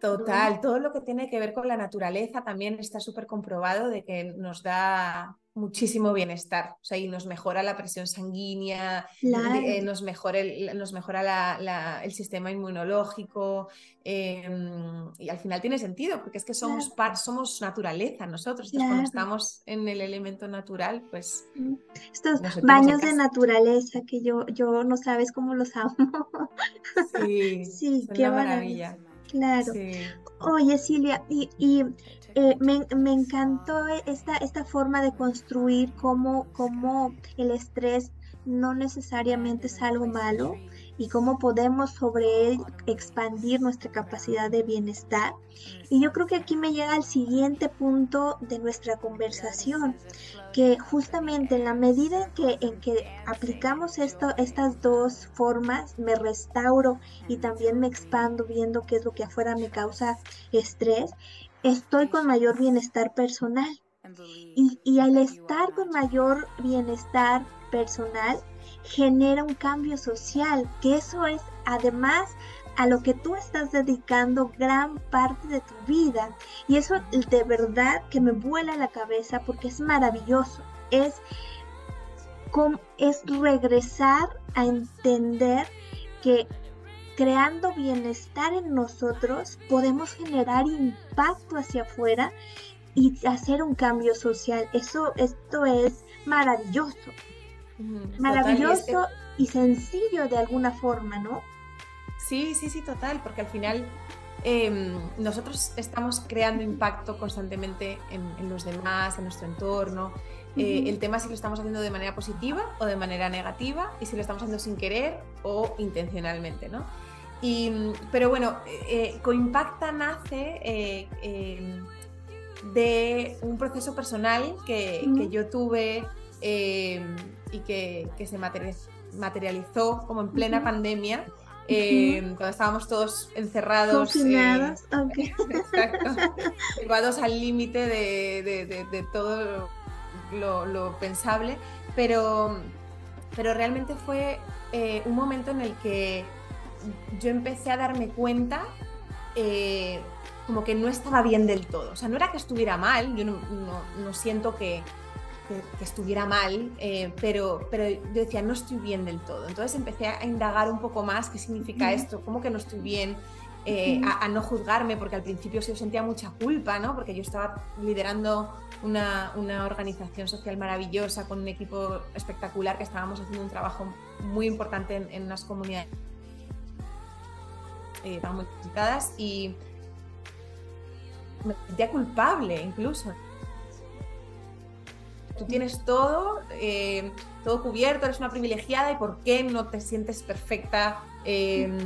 Total, todo lo que tiene que ver con la naturaleza también está súper comprobado de que nos da muchísimo bienestar, o sea, y nos mejora la presión sanguínea, eh, nos, mejora el, nos mejora el sistema inmunológico, em, y al final tiene sentido, porque es que somos, somos naturaleza nosotros, entonces cuando estamos en el elemento natural, pues... Mm. Estos baños de naturaleza que yo, yo no sabes cómo los amo. *laughs* Sí, sí qué maravilla. Claro. Oye, Silvia, y, y eh, me, me, encantó esta, esta forma de construir cómo, cómo el estrés no necesariamente es algo malo y cómo podemos sobre él expandir nuestra capacidad de bienestar. Y yo creo que aquí me llega al siguiente punto de nuestra conversación, que justamente en la medida en que, en que aplicamos esto, estas dos formas, me restauro y también me expando viendo qué es lo que afuera me causa estrés, estoy con mayor bienestar personal. Y, al estar con mayor bienestar personal, genera un cambio social, que eso es además a lo que tú estás dedicando gran parte de tu vida. Y eso de verdad que me vuela la cabeza porque es maravilloso. Es, es regresar a entender que creando bienestar en nosotros, podemos generar impacto hacia afuera y hacer un cambio social. Eso, esto es maravilloso. maravilloso y sencillo de alguna forma, ¿no? Sí, sí, sí, total, porque al final em, nosotros estamos creando impacto constantemente en, los demás, en nuestro entorno. Eh, el tema es si lo estamos haciendo de manera positiva o de manera negativa y si lo estamos haciendo sin querer o intencionalmente, ¿no? Pero bueno, eh, Coimpacta nace eh, de un proceso personal que, yo tuve y que, se materializó como en plena pandemia. Em, cuando estábamos todos encerrados, confinados, eh, llevados *laughs* al límite de, todo lo, pensable, pero, pero realmente fue un momento en el que yo empecé a darme cuenta eh, como que no estaba bien del todo. O sea, no era que estuviera mal, yo no, siento que, estuviera mal, eh, pero, pero yo decía, no estoy bien del todo. Entonces empecé a indagar un poco más qué significa esto, cómo que no estoy bien, eh, a, no juzgarme, porque al principio sí yo sentía mucha culpa, ¿no? Porque yo estaba liderando una, organización social maravillosa con un equipo espectacular que estábamos haciendo un trabajo muy importante en, en unas comunidades eh, tan multiplicadas y me sentía culpable incluso. Tú tienes todo, eh, todo cubierto, eres una privilegiada y ¿por qué no te sientes perfecta, em,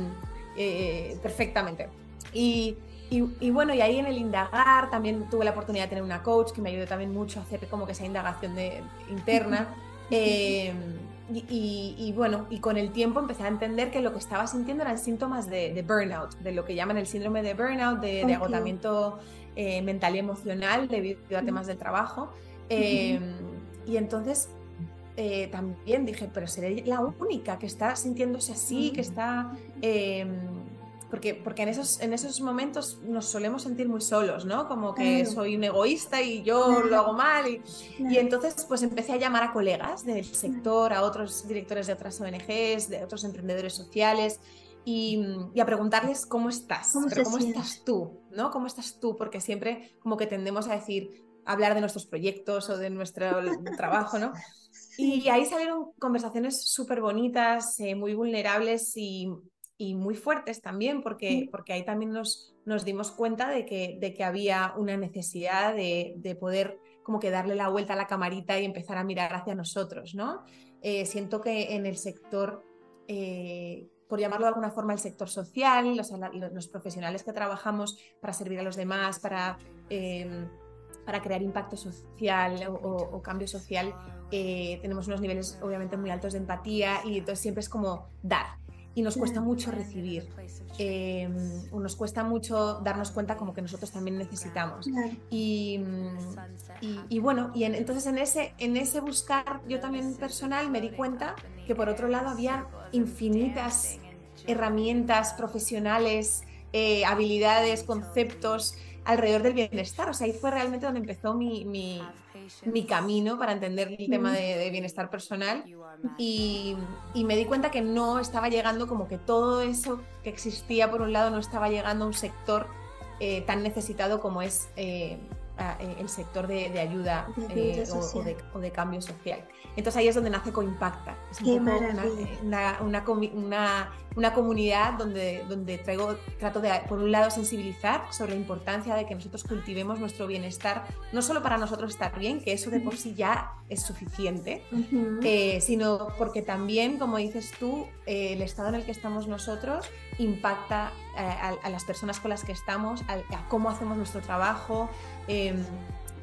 eh, perfectamente? Y, bueno, y ahí en el indagar también tuve la oportunidad de tener una coach que me ayudó también mucho a hacer como que esa indagación de, interna. *laughs* Y, bueno, y con el tiempo empecé a entender que lo que estaba sintiendo eran síntomas de, burnout, de lo que llaman el síndrome de burnout, de, agotamiento eh, mental y emocional debido a temas del trabajo. Em, y entonces eh, también dije, pero seré la única que está sintiéndose así, que está em, porque, porque en, esos, en esos momentos nos solemos sentir muy solos, ¿no? Como que soy un egoísta y yo lo hago mal. Y, y, entonces pues empecé a llamar a colegas del sector, a otros directores de otras ONGs, de otros emprendedores sociales. Y, y a preguntarles cómo estás, ¿Cómo, cómo estás tú, ¿no? ¿Cómo estás tú? Porque siempre como que tendemos a decir, hablar de nuestros proyectos o de nuestro trabajo, ¿no? *laughs* Y ahí salieron conversaciones súper bonitas, eh, muy vulnerables y, y muy fuertes también, porque, porque ahí también nos, nos dimos cuenta de que, de que había una necesidad de, de, poder como que darle la vuelta a la camarita y empezar a mirar hacia nosotros, ¿no? Eh, siento que en el sector, eh, por llamarlo de alguna forma, el sector social, los, los, profesionales que trabajamos para servir a los demás, para, em, para crear impacto social o, o cambio social, eh, tenemos unos niveles obviamente muy altos de empatía y entonces siempre es como dar, y nos cuesta mucho recibir. Eh, nos cuesta mucho darnos cuenta como que nosotros también necesitamos. Y, y, bueno, y entonces en ese, en ese buscar yo también personal me di cuenta que por otro lado había infinitas herramientas profesionales, eh, habilidades, conceptos alrededor del bienestar. O sea, ahí fue realmente donde empezó mi, mi, mi camino para entender el tema de, bienestar personal y, y, me di cuenta que no estaba llegando, como que todo eso que existía por un lado no estaba llegando a un sector eh, tan necesitado como es eh, eh, el sector de, ayuda o, de, o, de, cambio social. Entonces ahí es donde nace Coimpacta. Es un poco una, una, una, una, comunidad donde, donde traigo, trato de, por un lado, sensibilizar sobre la importancia de que nosotros cultivemos nuestro bienestar, no solo para nosotros estar bien, que eso de por sí ya es suficiente, eh, sino porque también, como dices tú, eh, el estado en el que estamos nosotros impacta eh, a, las personas con las que estamos, a, a cómo hacemos nuestro trabajo em,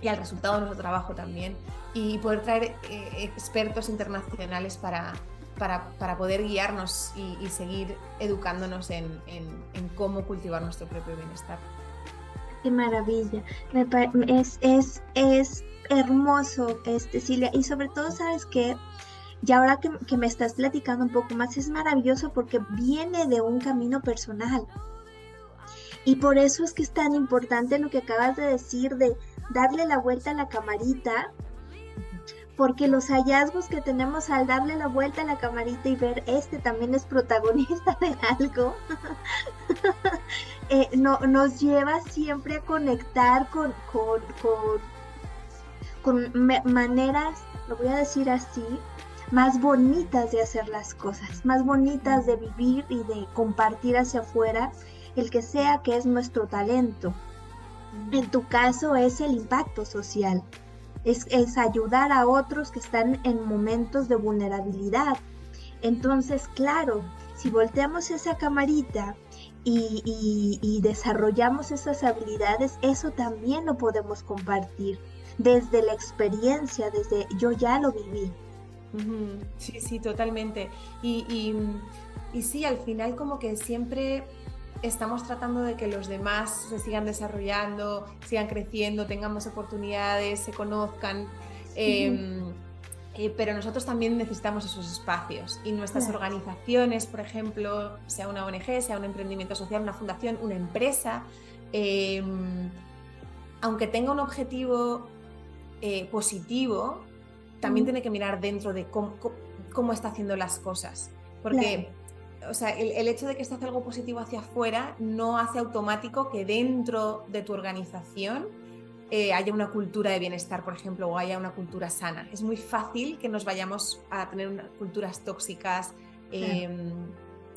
y al resultado de nuestro trabajo también. Y poder traer expertos internacionales para, para, para poder guiarnos y, seguir educándonos en, en, cómo cultivar nuestro propio bienestar. Qué maravilla. es, es, es hermoso, este, Silvia. Y sobre todo, ¿sabes qué? Y ahora que, que, me estás platicando un poco más, es maravilloso porque viene de un camino personal. Y por eso es que es tan importante lo que acabas de decir de darle la vuelta a la camarita porque los hallazgos que tenemos al darle la vuelta a la camarita y ver este también es protagonista de algo, *laughs* eh, no, nos lleva siempre a conectar con, con, con, maneras, lo voy a decir así, más bonitas de hacer las cosas, más bonitas de vivir y de compartir hacia afuera el que sea que es nuestro talento. En tu caso es el impacto social es, ayudar a otros que están en momentos de vulnerabilidad. Entonces, claro, si volteamos esa camarita y, desarrollamos esas habilidades, eso también lo podemos compartir desde la experiencia, desde yo ya lo viví. Sí, sí, totalmente. Y, y, y sí, al final como que siempre estamos tratando de que los demás se sigan desarrollando, sigan creciendo, tengan más oportunidades, se conozcan. Em, eh, pero nosotros también necesitamos esos espacios y nuestras organizaciones, por ejemplo, sea una ONG, sea un emprendimiento social, una fundación, una empresa, em, aunque tenga un objetivo eh, positivo, también tiene que mirar dentro de cómo, está haciendo las cosas. Porque o sea, el, hecho de que se hace algo positivo hacia afuera no hace automático que dentro de tu organización eh, haya una cultura de bienestar, por ejemplo, o haya una cultura sana. Es muy fácil que nos vayamos a tener culturas tóxicas. Em,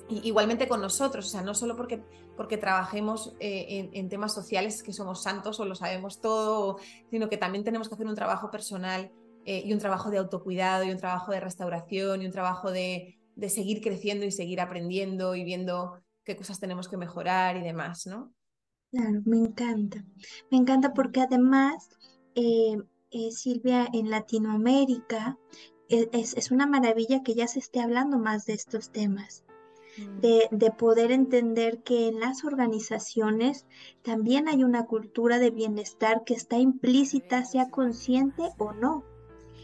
igualmente con nosotros, o sea, no solo porque, porque trabajemos eh, en, temas sociales que somos santos o lo sabemos todo, sino que también tenemos que hacer un trabajo personal eh, y un trabajo de autocuidado y un trabajo de restauración y un trabajo de, de seguir creciendo y seguir aprendiendo y viendo qué cosas tenemos que mejorar y demás, ¿no? Claro, me encanta. Me encanta porque además, eh, eh, Silvia, en Latinoamérica e, es, una maravilla que ya se esté hablando más de estos temas. Mm. De, de, poder entender que en las organizaciones también hay una cultura de bienestar que está implícita, sea consciente o no.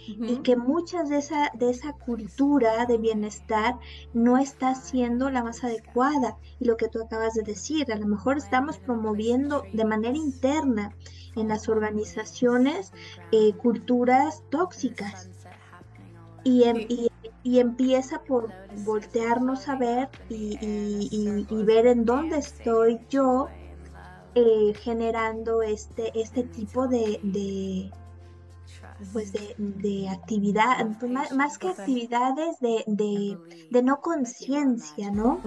Y que muchas de esa, de esa cultura de bienestar no está siendo la más adecuada. Y lo que tú acabas de decir, a lo mejor estamos promoviendo de manera interna en las organizaciones eh, culturas tóxicas. Y, y, empieza por voltearnos a ver y, y ver en dónde estoy yo eh, generando este, este tipo de, de pues de, actividad, pues, más, que actividades de, de, no conciencia, ¿no?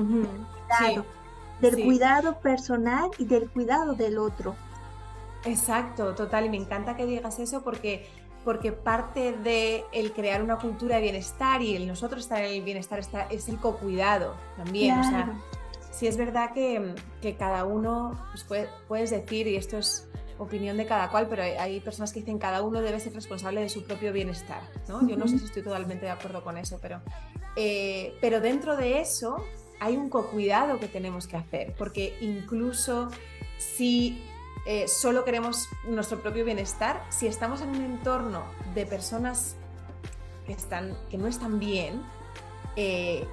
del cuidado personal y del cuidado del otro. Exacto, total, y me encanta que digas eso porque porque parte de el crear una cultura de bienestar y el nosotros estar en el bienestar está, es el co-cuidado también. O sea, sí es verdad que, cada uno, pues puedes decir, y esto es opinión de cada cual, pero hay, personas que dicen cada uno debe ser responsable de su propio bienestar. ¿no? Yo no sé si estoy totalmente de acuerdo con eso, pero, eh, pero dentro de eso hay un co-cuidado que tenemos que hacer, porque incluso si eh, solo queremos nuestro propio bienestar, si estamos en un entorno de personas que, están, que no están bien, eh,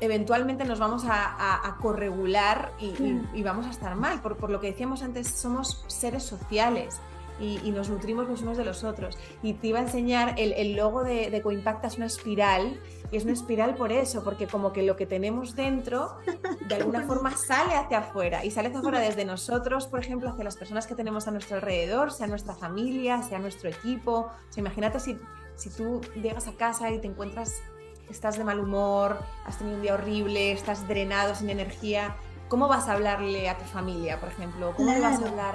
eventualmente nos vamos a, corregular y, vamos a estar mal. Por, lo que decíamos antes, somos seres sociales y, nos nutrimos los unos de los otros. Y te iba a enseñar, el, logo de, de, Coimpacta es una espiral, y es una espiral por eso, porque como que lo que tenemos dentro, de alguna *laughs* forma sale hacia afuera, y sale hacia afuera desde nosotros, por ejemplo, hacia las personas que tenemos a nuestro alrededor, sea nuestra familia, sea nuestro equipo. O imagínate si, si tú llegas a casa y te encuentras estás de mal humor, has tenido un día horrible, estás drenado, sin energía, ¿cómo vas a hablarle a tu familia, por ejemplo? ¿Cómo le vas a hablar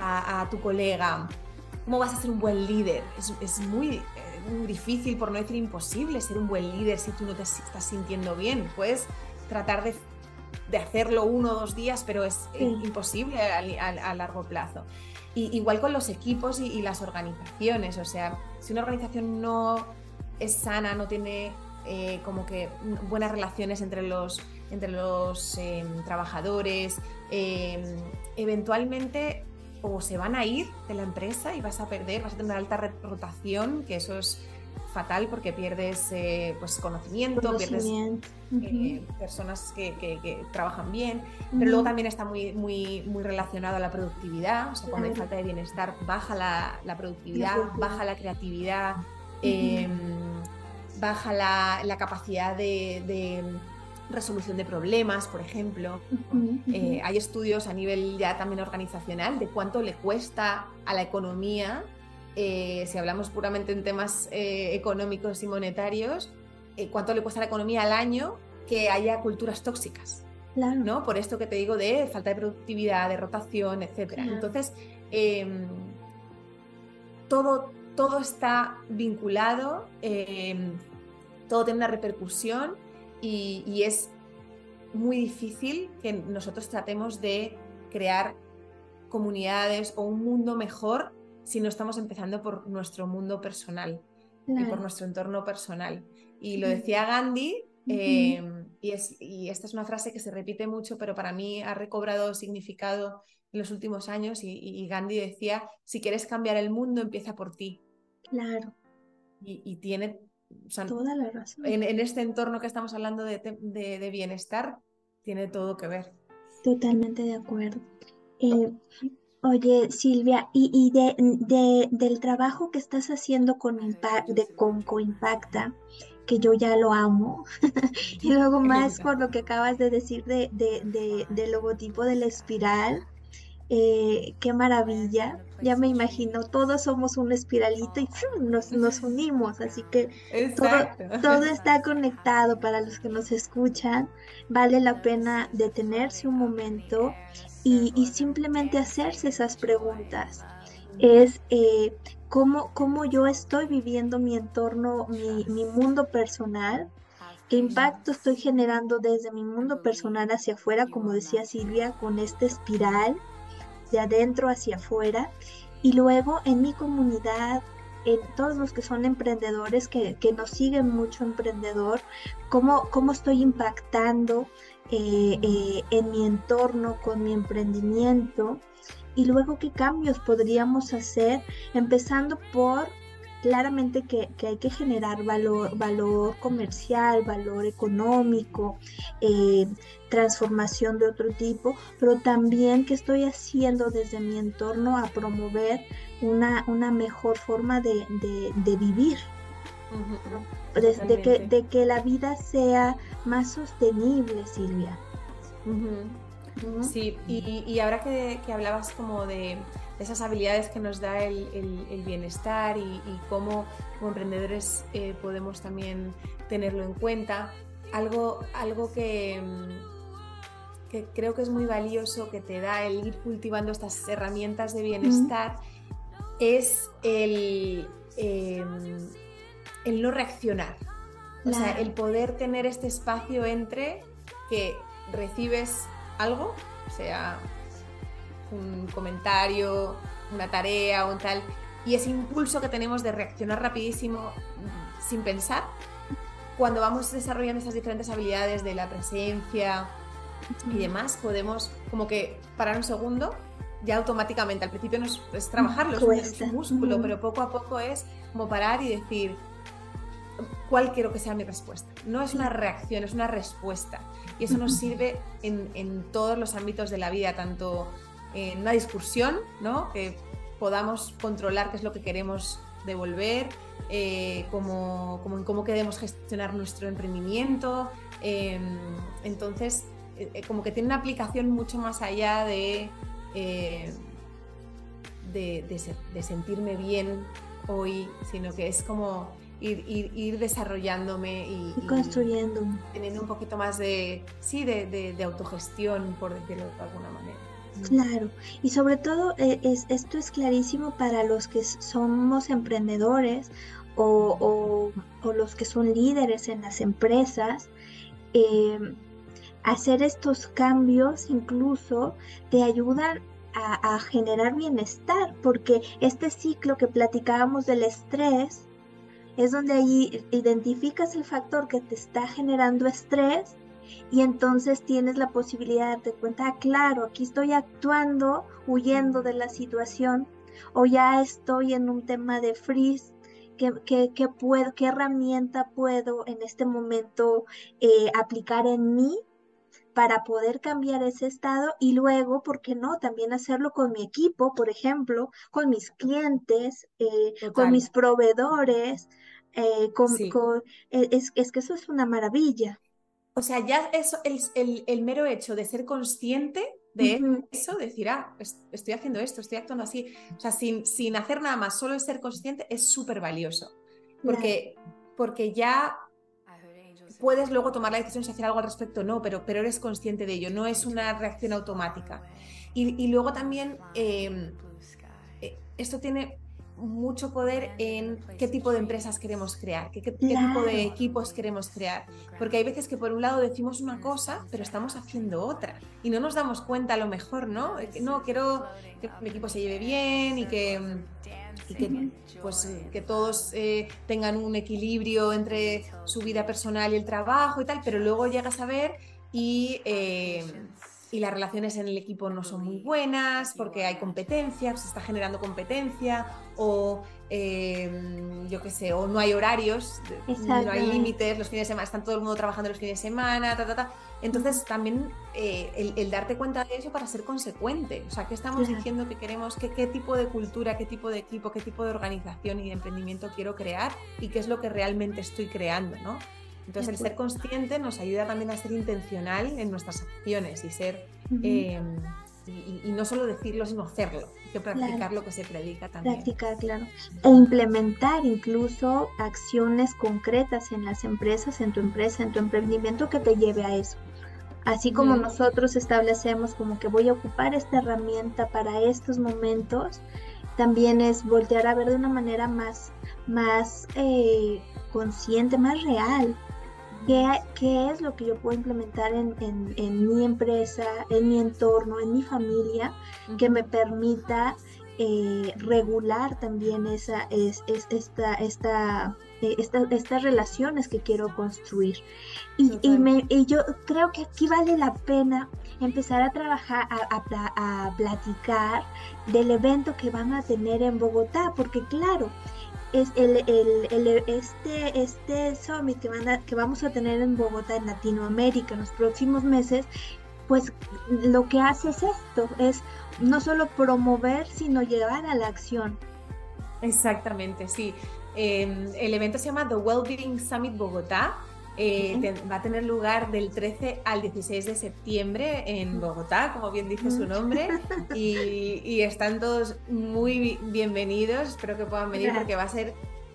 a, tu colega? ¿Cómo vas a ser un buen líder? Es, muy, eh, difícil, por no decir imposible, ser un buen líder si tú no te estás sintiendo bien. Puedes tratar de, hacerlo uno o dos días, pero es imposible a, largo plazo. Y, igual con los equipos y, y las organizaciones, o sea, si una organización no es sana, no tiene eh, como que buenas relaciones entre los, entre los em, trabajadores, em, eventualmente o se van a ir de la empresa y vas a perder, vas a tener alta rotación, que eso es fatal porque pierdes eh, pues conocimiento, pierdes eh, personas que, trabajan bien, pero luego también está muy, muy, muy relacionado a la productividad, o sea, cuando hay falta de bienestar baja la, productividad, baja la creatividad, baja la, capacidad de, resolución de problemas, por ejemplo. Eh, hay estudios a nivel ya también organizacional de cuánto le cuesta a la economía, eh, si hablamos puramente en temas eh, económicos y monetarios, cuánto le cuesta a la economía al año que haya culturas tóxicas. ¿no? Por esto que te digo de falta de productividad, de rotación, etc. Entonces, em, todo, todo está vinculado em, todo tiene una repercusión y, es muy difícil que nosotros tratemos de crear comunidades o un mundo mejor si no estamos empezando por nuestro mundo personal y por nuestro entorno personal. Y lo decía Gandhi, em, y, es, y, esta es una frase que se repite mucho, pero para mí ha recobrado significado en los últimos años, y, Gandhi decía, si quieres cambiar el mundo, empieza por ti. Claro. Y, y tiene Toda la razón. En, este entorno que estamos hablando de, bienestar, tiene todo que ver. Totalmente de acuerdo. Eh, oye, Silvia, y, de, del trabajo que estás haciendo con, de, con Coimpacta, que yo ya lo amo, *laughs* y luego *laughs* más por lo que acabas de decir de, del logotipo de la espiral, eh, qué maravilla. Ya me imagino, todos somos un espiralito y nos, nos, *laughs* unimos, así que todo, *laughs* está conectado para los que nos escuchan. Vale la pena detenerse un momento y, simplemente hacerse esas preguntas. Es eh, ¿cómo, cómo, yo estoy viviendo mi entorno, mi, mi mundo personal, qué impacto estoy generando desde mi mundo personal hacia afuera, como decía Silvia, con esta espiral de adentro hacia afuera y luego en mi comunidad, en todos los que son emprendedores, que, nos siguen mucho emprendedor, cómo, cómo estoy impactando eh, eh, en mi entorno con mi emprendimiento y luego qué cambios podríamos hacer, empezando por claramente que, hay que generar valor, valor comercial, valor económico, eh, transformación de otro tipo, pero también que estoy haciendo desde mi entorno a promover una, una mejor forma de, vivir. de, que, de que la vida sea más sostenible, Silvia. Sí, y, ahora que, hablabas como de esas habilidades que nos da el, bienestar y, cómo como emprendedores eh, podemos también tenerlo en cuenta, algo, algo que, mm, que, creo que es muy valioso que te da el ir cultivando estas herramientas de bienestar es el, em, el no reaccionar. O sea, el poder tener este espacio entre que recibes algo, sea un comentario, una tarea o tal, y ese impulso que tenemos de reaccionar rapidísimo mm, sin pensar, cuando vamos desarrollando esas diferentes habilidades de la presencia y demás, podemos como que parar un segundo, ya automáticamente, al principio es, trabajarlo, es un, músculo, pero poco a poco es como parar y decir, ¿cuál quiero que sea mi respuesta? No es una reacción, es una respuesta. Y eso nos sirve en, todos los ámbitos de la vida, tanto en una discusión, ¿no? que podamos controlar qué es lo que queremos devolver, eh, como, en cómo queremos gestionar nuestro emprendimiento. Em, entonces, eh, eh, como que tiene una aplicación mucho más allá de, de, sentirme bien hoy, sino que es como ir, desarrollándome y, construyendo. teniendo un poquito más de, sí, de, autogestión, por decirlo de alguna manera. Claro, y sobre todo eh, es, esto es clarísimo para los que somos emprendedores o, los que son líderes en las empresas. Em, hacer estos cambios incluso te ayudan a, a, generar bienestar, porque este ciclo que platicábamos del estrés es donde ahí identificas el factor que te está generando estrés y entonces tienes la posibilidad de darte cuenta, ah, claro, aquí estoy actuando, huyendo de la situación o ya estoy en un tema de freeze. ¿Qué, puedo, qué herramienta puedo en este momento eh, aplicar en mí para poder cambiar ese estado y luego, ¿por qué no? También hacerlo con mi equipo, por ejemplo, con mis clientes, eh, con mis proveedores, eh, con, e, es, que eso es una maravilla. O sea, ya eso, el, el, mero hecho de ser consciente de eso, decir, ah, estoy haciendo esto, estoy actuando así, o sea, sin, sin hacer nada más, solo el ser consciente es súper valioso, porque, porque ya puedes luego tomar la decisión si hacer algo al respecto o no, pero, pero eres consciente de ello, no es una reacción automática. Y, luego también eh, esto tiene mucho poder en qué tipo de empresas queremos crear, qué, tipo de equipos queremos crear. Porque hay veces que por un lado decimos una cosa, pero estamos haciendo otra. Y no nos damos cuenta a lo mejor, ¿no? No, quiero que mi equipo se lleve bien y que, que, pues, que todos eh, tengan un equilibrio entre su vida personal y el trabajo y tal, pero luego llegas a ver y... Eh, y las relaciones en el equipo no son muy buenas porque hay competencia, se está generando competencia o em, yo qué sé, o no hay horarios, no hay límites, los fines de semana, están todo el mundo trabajando los fines de semana, ta, ta, ta. Entonces también eh, el, darte cuenta de eso para ser consecuente, o sea, ¿qué estamos diciendo que queremos? Qué, ¿Qué tipo de cultura, qué tipo de equipo, qué tipo de organización y de emprendimiento quiero crear? ¿Y qué es lo que realmente estoy creando, no? Entonces, el ser consciente nos ayuda también a ser intencional en nuestras acciones y ser. Em, y, no solo decirlo, sino hacerlo. Que practicar lo que se predica también. Practicar, claro. E implementar incluso acciones concretas en las empresas, en tu empresa, en tu emprendimiento que te lleve a eso. Así como nosotros establecemos como que voy a ocupar esta herramienta para estos momentos, también es voltear a ver de una manera más, más eh, consciente, más real, ¿Qué, es lo que yo puedo implementar en, mi empresa, en mi entorno, en mi familia, que me permita eh, regular también esa, es, esta, esta, eh, esta, estas relaciones que quiero construir? Y, y, yo creo que aquí vale la pena empezar a trabajar, a, a platicar del evento que van a tener en Bogotá, porque claro, es el, el, este, este summit que, van que vamos a tener en Bogotá, en Latinoamérica, en los próximos meses, pues lo que hace es esto, es no solo promover, sino llevar a la acción. Exactamente, sí. Em, el evento se llama The Wellbeing Summit Bogotá. Eh, va a tener lugar del 13 al 16 de septiembre en Bogotá, como bien dice su nombre, *laughs* y, están todos muy bienvenidos, espero que puedan venir porque va a ser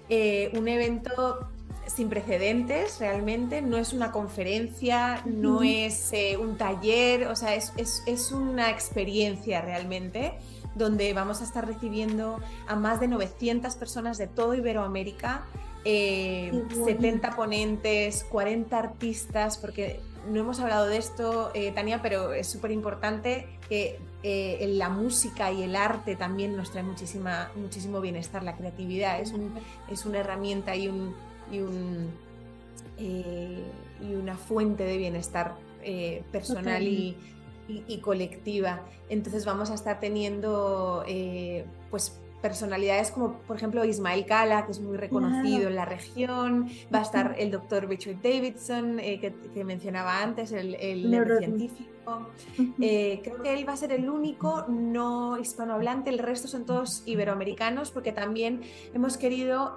eh, un evento sin precedentes realmente, no es una conferencia, no es eh, un taller, o sea, es, es, una experiencia realmente donde vamos a estar recibiendo a más de 900 personas de todo Iberoamérica, 70 eh, ponentes, 40 artistas, porque no hemos hablado de esto, eh, Tania, pero es súper importante que la música y el arte también nos trae muchísima, muchísimo bienestar, la creatividad es, es una herramienta y un, y, un, eh, y una fuente de bienestar eh, personal y, colectiva. Entonces vamos a estar teniendo eh, pues personalidades como por ejemplo Ismael Cala, que es muy reconocido en la región, va a estar el doctor Richard Davidson, que, mencionaba antes, el, el neurocientífico. creo que él va a ser el único no hispanohablante, el resto son todos iberoamericanos, porque también hemos querido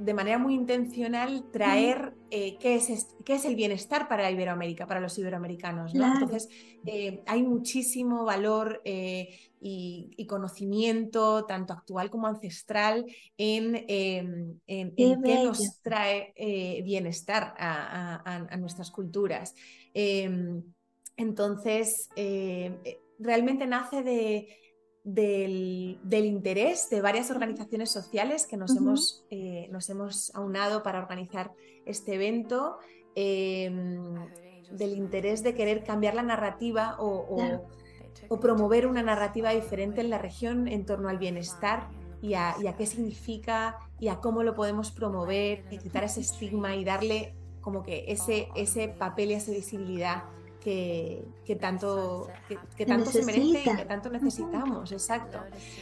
de manera muy intencional traer eh, qué, es, qué es el bienestar para Iberoamérica, para los iberoamericanos. Entonces, eh, hay muchísimo valor eh, y, conocimiento, tanto actual como ancestral, en, em, en, qué nos trae bienestar a, nuestras culturas. Em, entonces, realmente nace de del, interés de varias organizaciones sociales que nos, hemos, eh, nos hemos aunado para organizar este evento, em, del interés de querer cambiar la narrativa o, promover una narrativa diferente en la región en torno al bienestar y a, qué significa y a cómo lo podemos promover, quitar ese estigma y darle como que ese, ese papel y esa visibilidad que, tanto, que, tanto se merece y que tanto necesitamos, exacto.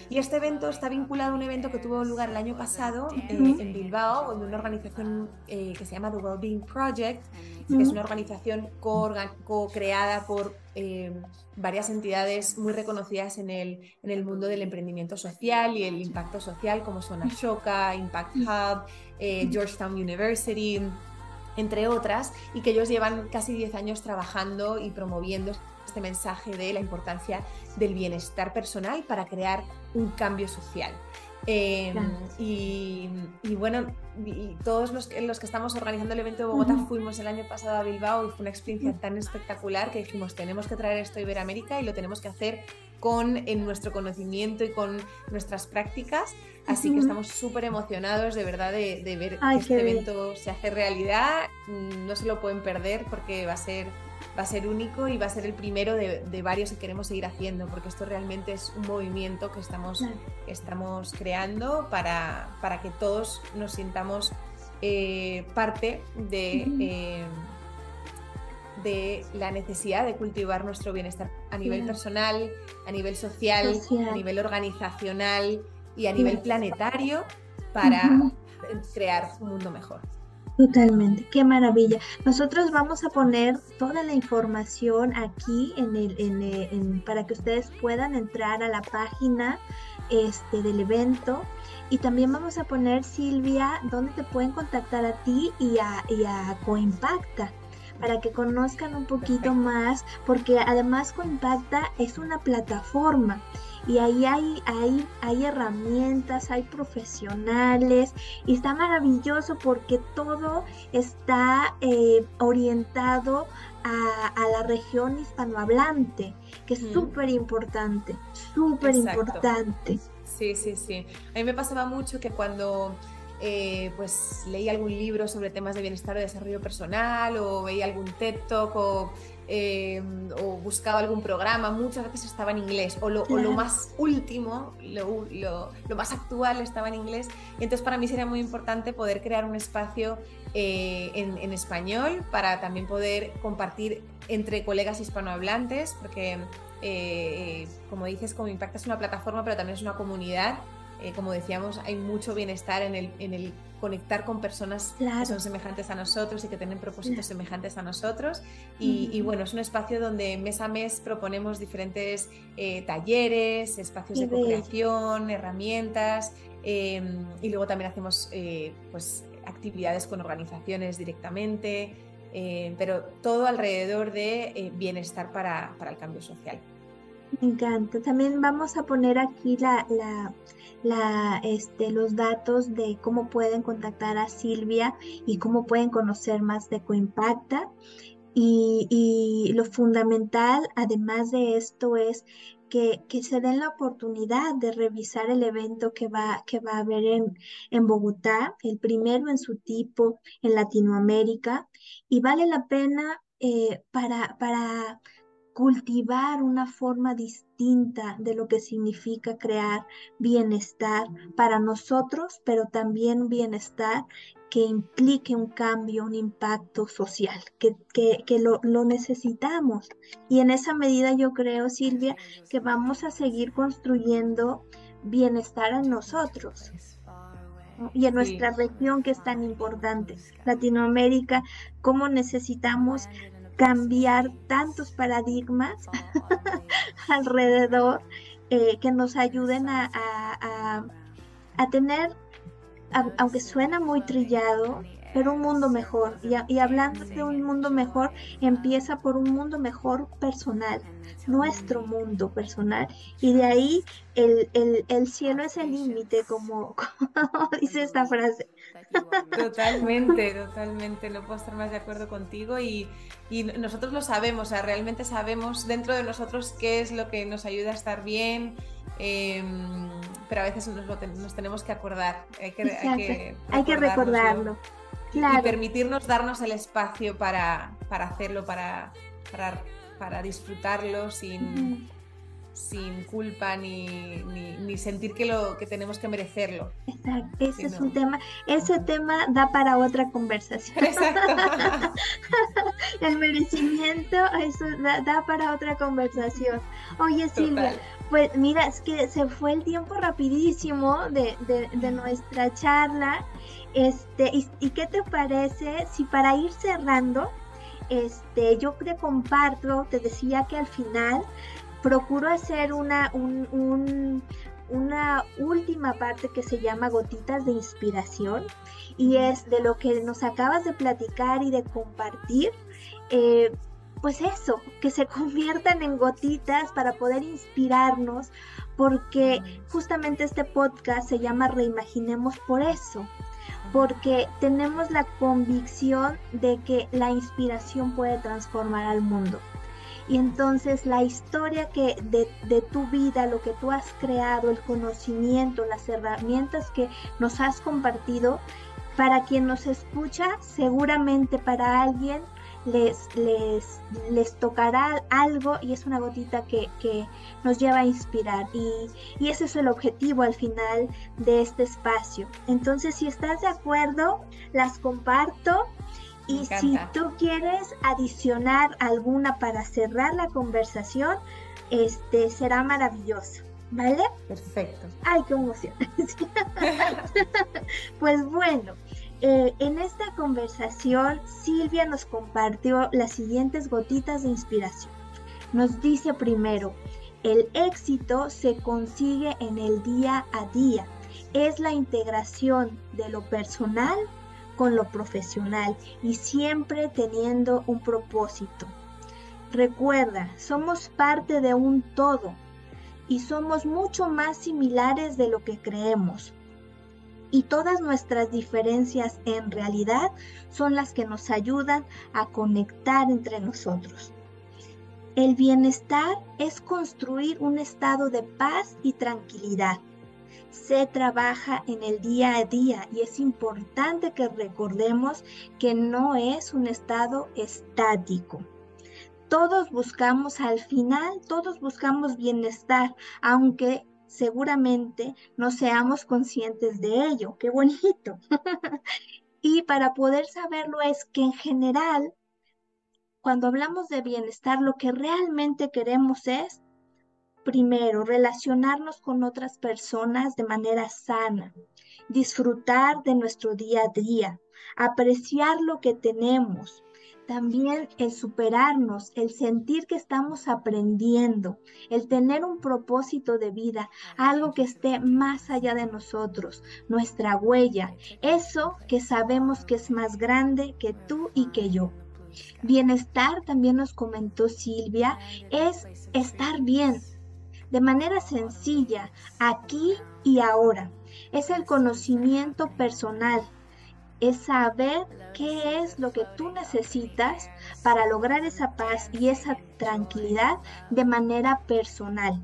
Y este evento está vinculado a un evento que tuvo lugar el año pasado eh, en Bilbao, de una organización eh, que se llama The Wellbeing Project, que es una organización co-creada por eh, varias entidades muy reconocidas en el, en el mundo del emprendimiento social y el impacto social, como son Ashoka, Impact Hub, Georgetown University entre otras, y que ellos llevan casi 10 años trabajando y promoviendo este mensaje de la importancia del bienestar personal para crear un cambio social. Em, y, bueno, y todos los que, los que estamos organizando el evento de Bogotá fuimos el año pasado a Bilbao y fue una experiencia tan espectacular que dijimos, tenemos que traer esto a Iberoamérica y lo tenemos que hacer con en nuestro conocimiento y con nuestras prácticas. Así que estamos súper emocionados de verdad de, ver que este evento se hace realidad. No se lo pueden perder porque va a ser, va a ser único y va a ser el primero de, varios que queremos seguir haciendo, porque esto realmente es un movimiento que estamos, estamos creando para, para que todos nos sintamos eh, parte de de la necesidad de cultivar nuestro bienestar a nivel personal, a nivel social, a nivel organizacional y a nivel planetario para crear un mundo mejor. Totalmente, qué maravilla. Nosotros vamos a poner toda la información aquí en el, en, para que ustedes puedan entrar a la página este, del evento. Y también vamos a poner, Silvia, dónde te pueden contactar a ti y a, y a Coimpacta para que conozcan un poquito más, porque además Coimpacta es una plataforma y ahí hay, hay, hay herramientas, hay profesionales y está maravilloso porque todo está eh, orientado a, la región hispanohablante, que es súper importante, súper importante. Sí, sí, sí. A mí me pasaba mucho que cuando eh, pues leí algún libro sobre temas de bienestar o desarrollo personal o veía algún TED Talk o, eh, o buscaba algún programa, muchas veces estaba en inglés o lo, más último, lo, lo, más actual estaba en inglés. Y entonces para mí sería muy importante poder crear un espacio eh, en, en, español para también poder compartir entre colegas hispanohablantes, porque como dices, como Impacta es una plataforma, pero también es una comunidad eh, como decíamos, hay mucho bienestar en el, en el conectar con personas que son semejantes a nosotros y que tienen propósitos semejantes a nosotros. Y, bueno, es un espacio donde mes a mes proponemos diferentes eh, talleres, espacios de co-creación, herramientas em, y luego también hacemos eh, pues, actividades con organizaciones directamente, eh, pero todo alrededor de bienestar para, para, el cambio social. Me encanta. También vamos a poner aquí la, la la, este, los datos de cómo pueden contactar a Silvia y cómo pueden conocer más de Coimpacta. Y, lo fundamental, además de esto, es que, se den la oportunidad de revisar el evento que va, que va a haber en, Bogotá, el primero en su tipo en Latinoamérica, y vale la pena eh, para cultivar una forma distinta de lo que significa crear bienestar para nosotros, pero también bienestar que implique un cambio, un impacto social, que, que, lo, lo, necesitamos. Y en esa medida yo creo, Silvia, que vamos a seguir construyendo bienestar en nosotros y en nuestra región que es tan importante, Latinoamérica, cómo necesitamos cambiar tantos paradigmas *laughs* alrededor eh, que nos ayuden a, a tener, aunque suena muy trillado, pero un mundo mejor. Y, hablando de un mundo mejor, empieza por un mundo mejor personal, nuestro mundo personal. Y de ahí el, el, cielo es el límite, como, *laughs* dice esta frase. *laughs* Totalmente, totalmente. No puedo estar más de acuerdo contigo y, y nosotros lo sabemos, o sea, realmente sabemos dentro de nosotros qué es lo que nos ayuda a estar bien. Em, pero a veces nos, nos, tenemos que acordar, hay que, hay que recordarlo y permitirnos darnos el espacio para, para hacerlo, para, para, para, disfrutarlo sin, sin culpa ni, ni, sentir que, lo, que tenemos que merecerlo. Exacto, ese es un tema, ese tema da para otra conversación. Exacto. *laughs* el merecimiento, eso da, para otra conversación. Oye Silvia, pues mira, es que se fue el tiempo rapidísimo de, de, de nuestra charla. Este, y, qué te parece si para ir cerrando, este, yo te comparto, te decía que al final procuro hacer una, una última parte que se llama gotitas de inspiración y es de lo que nos acabas de platicar y de compartir. Eh, pues eso, que se *laughs* conviertan en gotitas para poder inspirarnos, porque justamente este podcast se llama Reimaginemos por eso, porque tenemos la convicción de que la inspiración puede transformar al mundo. Y entonces la historia que de, de, tu vida, lo que tú has creado, el conocimiento, las herramientas que nos has compartido, para quien nos escucha, seguramente para alguien les, les, les tocará algo y es una gotita que, nos lleva a inspirar y, y, ese es el objetivo al final de este espacio. Entonces, si estás de acuerdo, las comparto y si tú quieres adicionar alguna para cerrar la conversación, este será maravilloso. ¿Vale? Perfecto. Ay, qué emoción. *laughs* pues bueno, eh, en esta conversación, Silvia nos compartió las siguientes gotitas de inspiración. Nos dice primero, el éxito se consigue en el día a día. Es la integración de lo personal con lo profesional y siempre teniendo un propósito. Recuerda, somos parte de un todo y somos mucho más similares de lo que creemos y todas nuestras diferencias en realidad son las que nos ayudan a conectar entre nosotros. El bienestar es construir un estado de paz y tranquilidad. Se trabaja en el día a día y es importante que recordemos que no es un estado estático. Todos buscamos al final, todos buscamos bienestar, aunque seguramente no seamos conscientes de ello. Qué bonito. *laughs* y para poder saberlo es que en general, cuando hablamos de bienestar, lo que realmente queremos es primero, relacionarnos con otras personas de manera sana, disfrutar de nuestro día a día, apreciar lo que tenemos, también el superarnos, el sentir que estamos aprendiendo, el tener un propósito de vida, algo que esté más allá de nosotros, nuestra huella, eso que sabemos que es más grande que tú y que yo. Bienestar, también nos comentó Silvia, es estar bien, de manera sencilla, aquí y ahora. Es el conocimiento personal, es saber qué es lo que tú necesitas para lograr esa paz y esa tranquilidad de manera personal.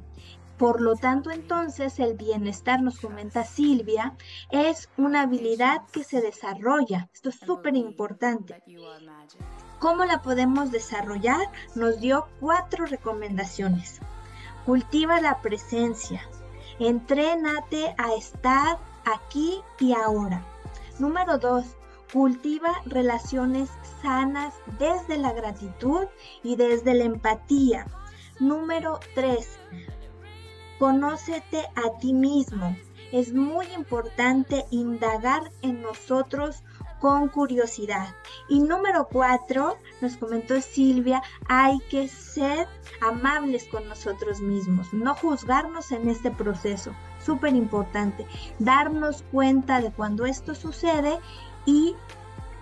Por lo tanto, entonces el bienestar, nos comenta Silvia, es una habilidad que se desarrolla. Esto es súper importante. ¿Cómo la podemos desarrollar? Nos dio cuatro recomendaciones. Cultiva la presencia. Entrénate a estar aquí y ahora. Número dos, cultiva relaciones sanas desde la gratitud y desde la empatía. Número tres, conócete a ti mismo. Es muy importante indagar en nosotros con curiosidad. Y número cuatro, nos comentó Silvia, hay que ser amables con nosotros mismos, no juzgarnos en este proceso. Súper importante, darnos cuenta de cuando esto sucede y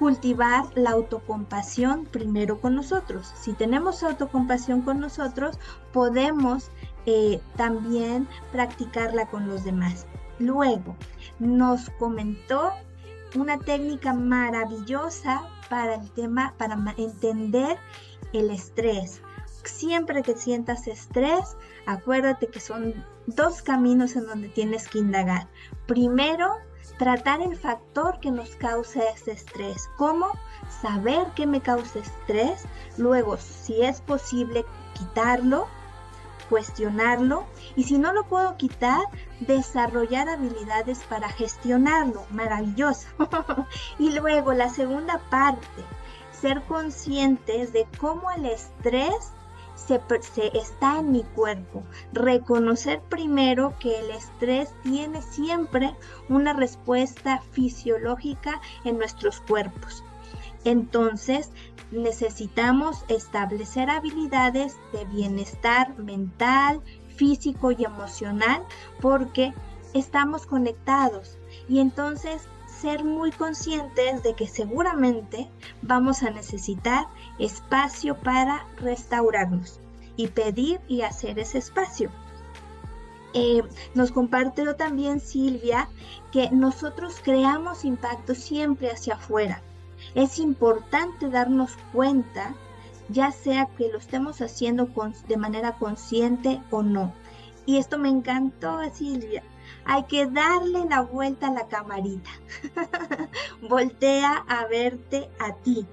cultivar la autocompasión primero con nosotros. Si tenemos autocompasión con nosotros, podemos eh, también practicarla con los demás. Luego, nos comentó una técnica maravillosa para el tema, para entender el estrés. Siempre que sientas estrés, acuérdate que son dos caminos en donde tienes que indagar. Primero, tratar el factor que nos causa ese estrés. ¿Cómo? Saber qué me causa estrés. Luego, si es posible, quitarlo cuestionarlo y si no lo puedo quitar, desarrollar habilidades para gestionarlo. Maravilloso. *laughs* y luego la segunda parte, ser conscientes de cómo el estrés se, se, está en mi cuerpo. Reconocer primero que el estrés tiene siempre una respuesta fisiológica en nuestros cuerpos. Entonces, necesitamos establecer habilidades de bienestar mental, físico y emocional porque estamos conectados y entonces ser muy conscientes de que seguramente vamos a necesitar espacio para restaurarnos y pedir y hacer ese espacio. Eh, nos compartió también Silvia que nosotros creamos impacto siempre hacia afuera es importante darnos cuenta, ya sea que lo estemos haciendo de manera consciente o no. Y esto me encantó, Silvia. Hay que darle la vuelta a la camarita. *laughs* Voltea a verte a ti.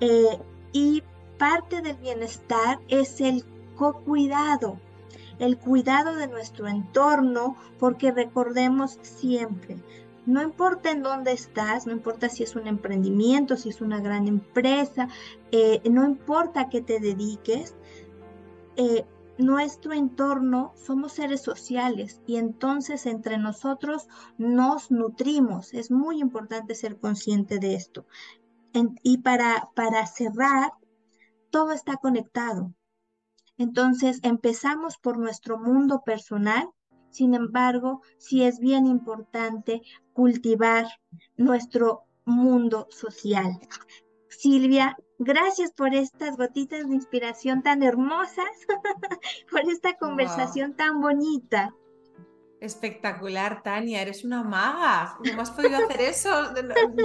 Eh, y parte del bienestar es el co-cuidado, el cuidado de nuestro entorno, porque recordemos siempre, no importa en dónde estás, no importa si es un emprendimiento, si es una gran empresa, eh, no importa a qué te dediques, eh, nuestro entorno somos seres sociales y entonces entre nosotros nos nutrimos. Es muy importante ser consciente de esto. y para, para cerrar, todo está conectado. Entonces empezamos por nuestro mundo personal sin embargo, sí es bien importante cultivar nuestro mundo social. Silvia, gracias por estas gotitas de inspiración tan hermosas, *laughs* por esta conversación tan bonita. Espectacular, Tania, eres una maga. ¿Cómo has podido hacer eso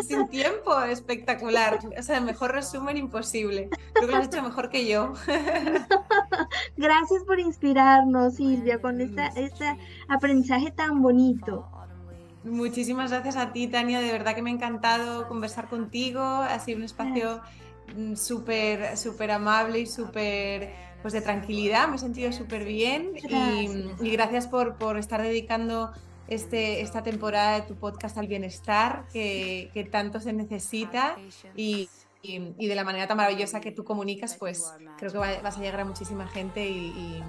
sin tiempo? Espectacular. O sea, el mejor resumen imposible. Creo que lo has hecho mejor que yo. *laughs* Gracias por inspirarnos, Silvia, con esta, este aprendizaje tan bonito. Muchísimas gracias a ti, Tania. De verdad que me ha encantado conversar contigo. Ha sido un espacio mm, súper, súper amable y súper pues de tranquilidad, me he sentido súper bien y, gracias por, por, estar dedicando este, esta temporada de tu podcast al bienestar que, que tanto se necesita y, de la manera tan maravillosa que tú comunicas, pues creo que vas a llegar a muchísima gente y,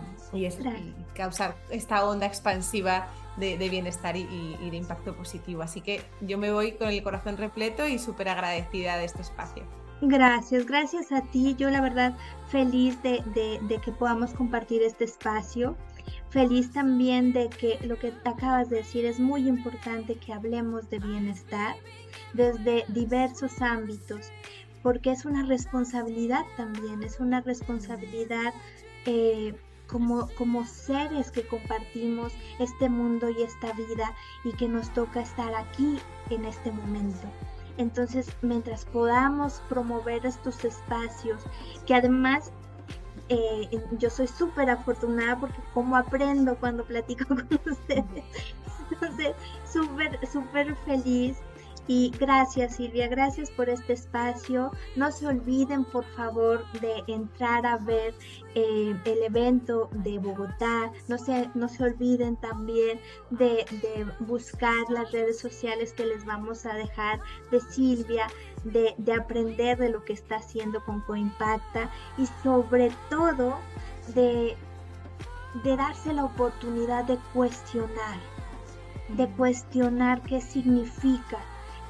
causar esta onda expansiva de, bienestar y, de impacto positivo. Así que yo me voy con el corazón repleto y súper agradecida de este espacio. Gracias, gracias a ti. Yo la verdad feliz de, de que podamos compartir este espacio. Feliz también de que lo que acabas de decir es muy importante que hablemos de bienestar desde diversos ámbitos, porque es una responsabilidad también, es una responsabilidad eh, como, como seres que compartimos este mundo y esta vida y que nos toca estar aquí en este momento. Entonces, mientras podamos promover estos espacios, que además eh, yo soy súper afortunada porque como aprendo cuando platico *laughs* con ustedes. Súper, súper feliz y gracias Silvia, gracias por este espacio. No se olviden por favor de entrar a ver eh, el evento de Bogotá. No se, no se olviden también de, de, buscar las redes sociales que les vamos a dejar de Silvia, de, de aprender de lo que está haciendo con Coimpacta y sobre todo de, de darse la oportunidad de cuestionar, de cuestionar qué significa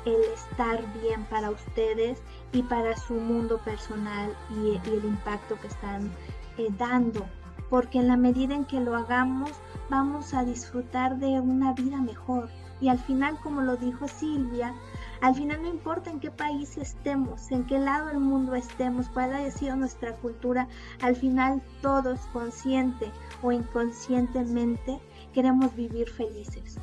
el estar bien para ustedes y para su mundo personal y, el impacto que están eh, dando. Porque en la medida en que lo hagamos, vamos a disfrutar de una vida mejor. Y al final, como lo dijo Silvia, al final no importa en qué país estemos, en qué lado del mundo estemos, cuál haya sido nuestra cultura, al final todos, consciente o inconscientemente, queremos vivir felices.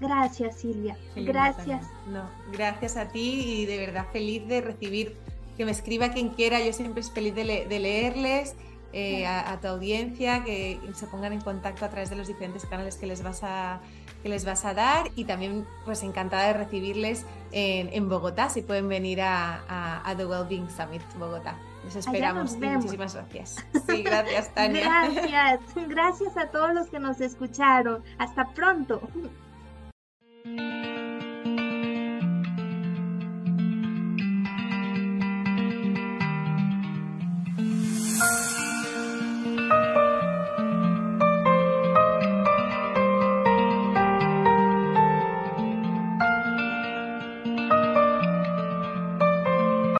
Gracias, Silvia. gracias. No, gracias a ti y de verdad feliz de recibir que me escriba quien quiera. Yo siempre es feliz de, leerles. Eh, a, tu audiencia, que se pongan en contacto a través de los diferentes canales que les vas a, que les vas a dar y también pues encantada de recibirles en, Bogotá, si pueden venir a, a, The Wellbeing Summit Bogotá. Les esperamos. Muchísimas gracias. Sí, gracias, *laughs* Tania. Gracias. Gracias a todos los que nos escucharon. Hasta pronto. うん。